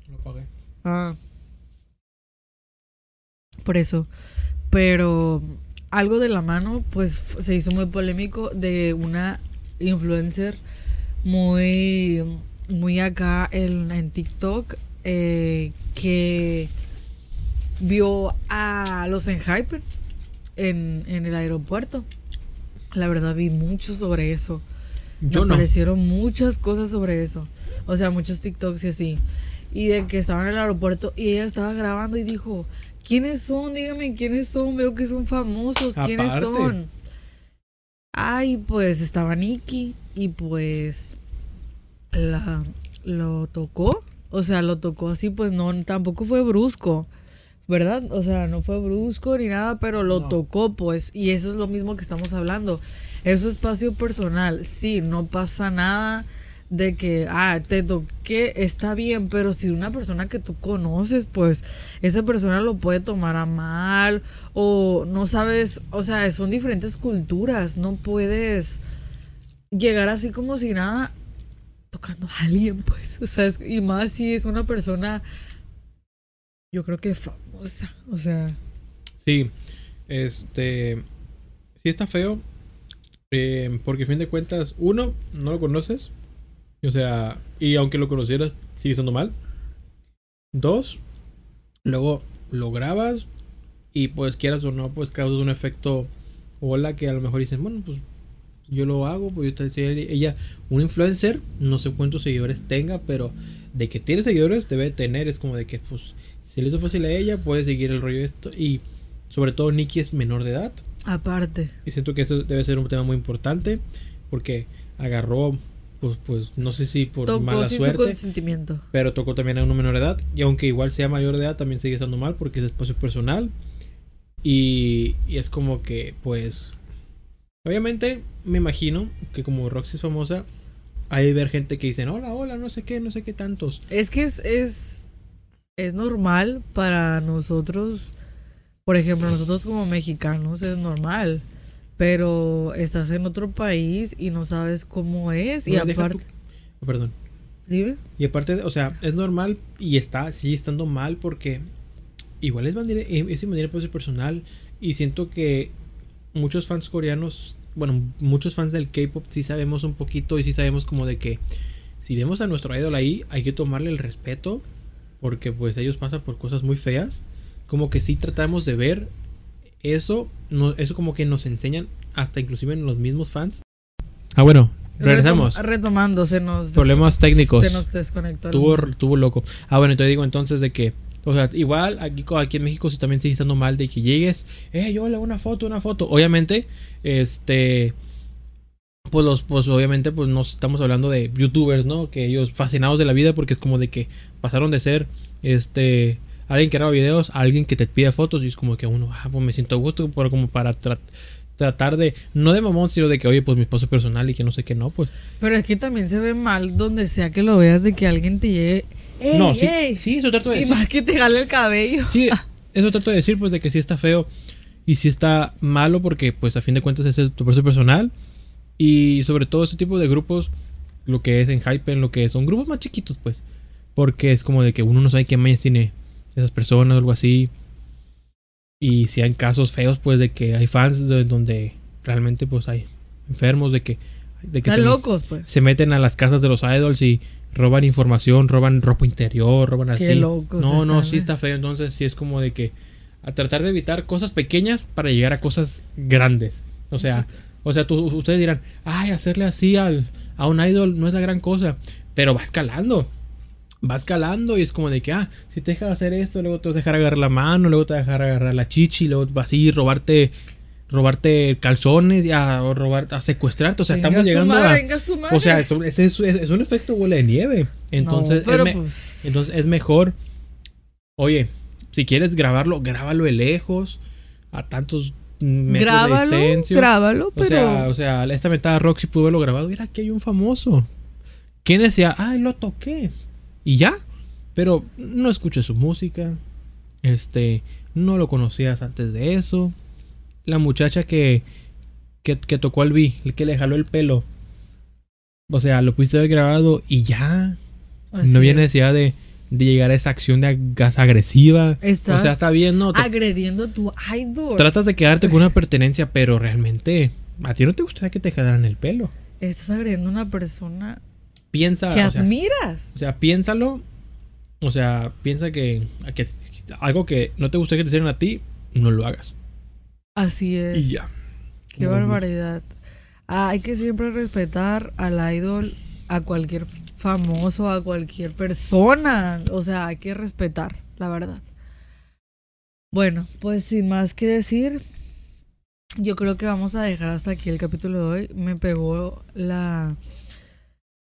Lo pagué. Ah. Por eso. Pero algo de la mano, pues se hizo muy polémico de una influencer muy, muy acá en, en TikTok eh, que vio a los Enhypen en, en el aeropuerto. La verdad vi mucho sobre eso. Yo me no. aparecieron muchas cosas sobre eso. O sea, muchos TikToks y así. Y de que estaba en el aeropuerto y ella estaba grabando y dijo, ¿quiénes son? Dígame, ¿quiénes son? Veo que son famosos. ¿Quiénes Aparte. son? Ay, pues estaba Nicky y pues la, lo tocó. O sea, lo tocó así, pues no, tampoco fue brusco. ¿Verdad? O sea, no fue brusco ni nada, pero lo No. tocó, pues. Y eso es lo mismo que estamos hablando. Es su espacio personal. Sí, no pasa nada de que, ah, te toqué, está bien, pero si una persona que tú conoces, pues esa persona lo puede tomar a mal o no sabes, o sea, son diferentes culturas, no puedes llegar así como si nada tocando a alguien, pues, o sea, es- y más si es una persona, yo creo que famosa, o sea, Sí, este. Sí está feo. eh, porque a fin de cuentas, uno, no lo conoces. O sea, y aunque lo conocieras, sigue estando mal. Dos, luego lo grabas y pues quieras o no, pues causas un efecto hola que a lo mejor dicen, bueno, pues yo lo hago, pues yo decía, ella, un influencer, no sé cuántos seguidores tenga, pero de que tiene seguidores debe tener, es como de que pues si le hizo fácil a ella, puede seguir el rollo esto. Y sobre todo Nikki es menor de edad. Aparte. y siento que eso debe ser un tema muy importante porque agarró pues pues no sé si por Tocó mala sin su suerte consentimiento. pero tocó también a una menor de edad. Y aunque igual sea mayor de edad también sigue estando mal porque es espacio personal. Y, y es como que pues obviamente me imagino que como Roxy es famosa hay de ver gente que dicen hola hola no sé qué no sé qué tantos Es que es, es, es normal para nosotros, por ejemplo, nosotros como mexicanos es normal, pero estás en otro país y no sabes cómo es y No, aparte... Oh, perdón Dime. Y aparte, o sea, es normal y está, sigue estando mal porque igual es manera, es de manera pues, personal y siento que muchos fans coreanos, bueno, muchos fans del K-pop sí sabemos un poquito y sí sabemos como de que si vemos a nuestro idol ahí, hay que tomarle el respeto porque pues ellos pasan por cosas muy feas. Como que sí tratamos de ver eso, no, eso como que nos enseñan hasta inclusive en los mismos fans. Ah, bueno, regresamos. Retom- retomando, se nos... Problemas técnicos. Se nos desconectó. Tuvo, tuvo loco. Ah, bueno, entonces digo entonces de que, o sea, igual aquí, aquí en México sí también sigue estando mal de que llegues, eh, yo le una foto, una foto. Obviamente, este, pues los, pues obviamente, pues nos estamos hablando de youtubers, ¿no? Que ellos fascinados de la vida porque es como de que pasaron de ser, este, alguien que graba videos a alguien que te pide fotos y es como que uno, ah, pues me siento gusto, pero como para tra- tratar de, no de mamón, sino de que, oye, pues mi esposo personal y que no sé qué, no, pues. Pero es que también se ve mal donde sea que lo veas de que alguien te llegue... ¡Ey, no, sí, ey! sí, eso trato de Y decir. más que te jale el cabello. Sí, <laughs> eso trato de decir, pues, de que sí está feo y sí está malo porque, pues, a fin de cuentas es el- tu proceso personal. Y sobre todo ese tipo de grupos, lo que es en Hype, en lo que son grupos más chiquitos, pues. Porque es como de que uno no sabe qué mañas tiene esas personas o algo así. Y si hay casos feos, pues, de que hay fans de donde realmente, pues, hay enfermos, de que... De que Están se- locos, pues. se meten a las casas de los idols y roban información, roban ropa interior, roban así. Qué locos no, no, sí ¿eh? está feo. Entonces, sí es como de que a tratar de evitar cosas pequeñas para llegar a cosas grandes. O sea, o sea, tú, ustedes dirán, ay, hacerle así al, a un idol no es la gran cosa, pero va escalando. Va escalando y es como de que, ah, si te dejas hacer esto, luego te vas a dejar agarrar la mano, luego te vas a dejar agarrar la chichi, luego vas a ir robarte, robarte calzones y a, o robar, a secuestrarte. O sea, Venga estamos llegando madre, a, venga su madre. o sea, es un, es, es- es un efecto bola de nieve. Entonces, No, me- pues, entonces es mejor. Oye, si quieres grabarlo, grábalo de lejos. A tantos metros grábalo, de distancia. grábalo, O pero... sea, o sea, esta metada Roxy pudo haberlo grabado. Mira, aquí hay un famoso. ¿Quién decía? Ay, lo toqué. Y ya. Pero no escuché su música. Este, no lo conocías antes de eso. La muchacha que, que, que tocó al B, el que le jaló el pelo. O sea, lo pudiste haber grabado y ya. Así no había es. necesidad de, de llegar a esa acción de gas agresiva. Estás o sea, está bien, ¿no? Te- agrediendo tu idol. tratas de quedarte con una <laughs> pertenencia, pero realmente a ti no te gustaría que te jalaran el pelo. Estás agrediendo a una persona Piensa, que o sea, admiras. o sea, piénsalo. O sea, piensa que, que algo que no te gustaría que te hicieran a ti, no lo hagas. Así es. Y ya. Qué No, barbaridad. hay que siempre respetar al idol, a cualquier famoso, a cualquier persona. O sea, hay que respetar, la verdad. Bueno, pues sin más que decir, yo creo que vamos a dejar hasta aquí el capítulo de hoy. Me pegó la.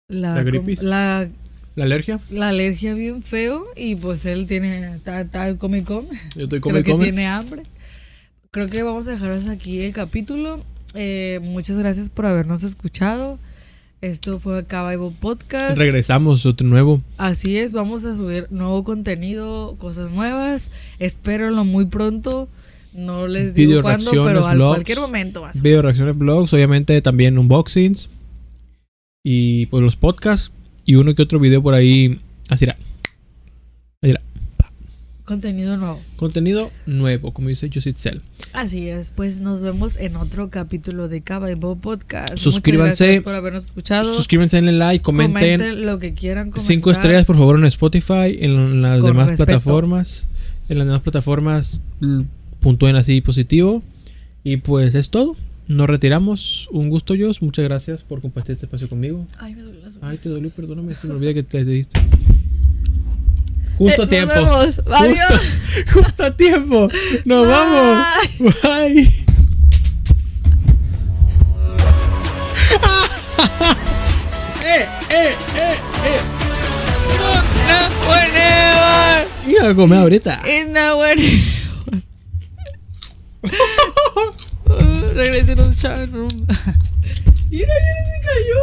La gripis. La, ¿La alergia? la alergia bien feo. Y pues él tiene. Está come y come. Yo estoy Creo come, que come. tiene hambre. Creo que vamos a dejar hasta aquí el capítulo. Eh, muchas gracias por habernos escuchado. Esto fue Cabaibo Podcast. Regresamos, otro nuevo. Así es, vamos a subir nuevo contenido, cosas nuevas. Espérenlo muy pronto. No les digo Video cuándo, pero a vlogs, cualquier momento subir. Video reacciones, blogs, obviamente también unboxings. Y pues los podcasts. Y uno que otro video por ahí. Así era. Así era. Contenido nuevo. Contenido nuevo, como dice Josit Cell. Así es, pues nos vemos en otro capítulo de Cabaibo Podcast. Muchas Suscríbanse. gracias por habernos escuchado. Suscríbanse, denle like, comenten. Comenten lo que quieran. Cinco comentar. estrellas, por favor, en Spotify. En las Con demás respeto. plataformas. En las demás plataformas. Puntúen así positivo. Y pues es todo. Nos retiramos. Un gusto, Jos. Muchas gracias por compartir este espacio conmigo. Ay, me duele las Ay, te dolió, perdóname. Se me olvida que te diste. Justo a Eh, tiempo. Nos vemos. Adiós. Justo, justo a tiempo. Nos vamos. Bye. <laughs> eh, eh, eh, eh. No, whenever. Iba a comer ahorita. It's not whenever. Ah, Regresen al chat room. <laughs> mira, mira, se cayó.